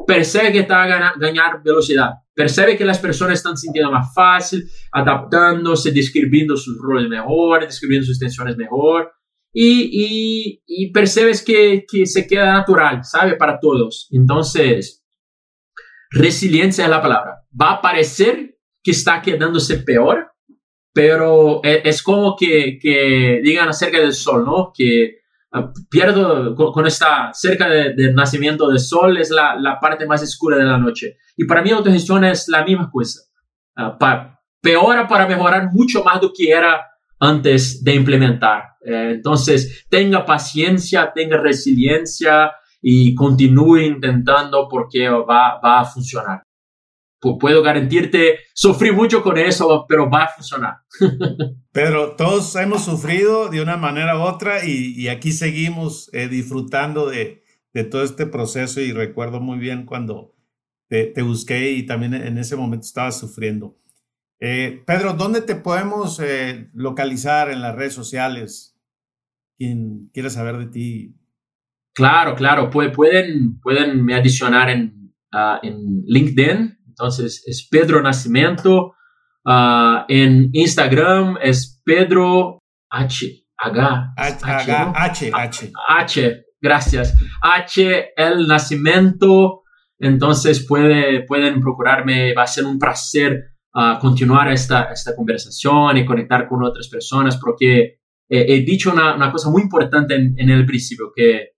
A: percebe que está a ganar, velocidad, percebe que las personas están sintiendo más fácil, adaptándose, describiendo sus roles mejor, describiendo sus tensiones mejor, y, y, percebes que, que, se queda natural, ¿sabe? Para todos. Entonces, resiliencia es la palabra. Va a parecer que está quedándose peor, pero es, es como que, que digan acerca del sol, ¿no? Que Ah, pierdo con, esta cerca del nacimiento del sol es la, la, parte más oscura de la noche. Y para mí autogestión es la misma cosa. Uh, peora para mejorar mucho más do que era antes de implementar. Eh, entonces, tenga paciencia, tenga resiliencia y continúe intentando porque va, va a funcionar puedo garantizarte, sufrí mucho con eso, pero va a funcionar.
B: Pedro, todos hemos sufrido de una manera u otra y, aquí seguimos eh, disfrutando de, de, todo este proceso y recuerdo muy bien cuando te, te busqué y también en ese momento estaba sufriendo. Eh, Pedro, ¿dónde te podemos eh, localizar en las redes sociales? Quien quiera saber de ti.
A: Claro, claro, pueden, pueden me adicionar en, uh, en LinkedIn, entonces es Pedro Nacimiento. Uh, en Instagram es Pedro H. H,
B: H, H,
A: H, gracias. H, el Nacimiento. Entonces puede, pueden procurarme, va a ser un placer uh, continuar esta, esta conversación y conectar con otras personas porque he dicho una, una, cosa muy importante en, en el principio, que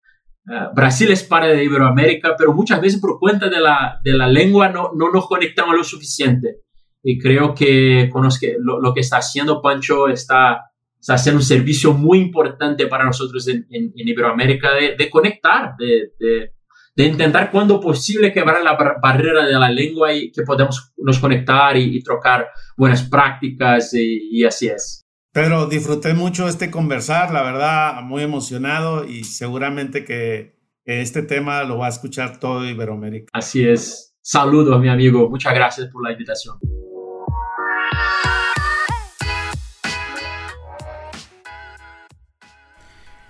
A: eh, Brasil es parte de Iberoamérica, pero muchas veces por cuenta de la, de la lengua no, no nos conectamos lo suficiente. Y creo que, con que lo, que está haciendo Pancho está, está, haciendo un servicio muy importante para nosotros en, en, Iberoamérica de, de conectar, de, de, de, intentar cuando posible quebrar la barrera de la lengua y que podamos nos conectar y, y trocar buenas prácticas y, y así es.
B: Pedro, disfruté mucho este conversar, la verdad, muy emocionado y seguramente que este tema lo va a escuchar todo Iberoamérica.
A: Así es. Saludos, mi amigo. Muchas gracias por la invitación.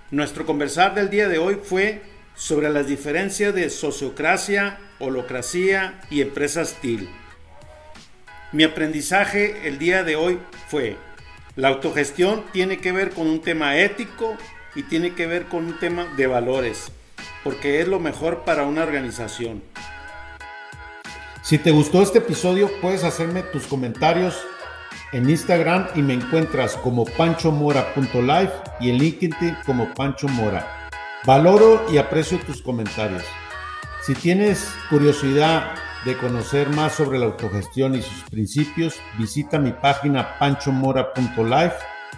B: Nuestro conversar del día de hoy fue sobre las diferencias de sociocracia, holocracia y empresas TIL. Mi aprendizaje el día de hoy fue la autogestión tiene que ver con un tema ético y tiene que ver con un tema de valores, porque es lo mejor para una organización. Si te gustó este episodio, puedes hacerme tus comentarios en Instagram y me encuentras como panchomora.life y en LinkedIn como Pancho Mora. Valoro y aprecio tus comentarios. Si tienes curiosidad de conocer más sobre la autogestión y sus principios, visita mi página panchomora.life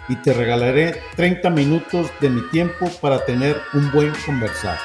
B: y te regalaré 30 minutos de mi tiempo para tener un buen conversar.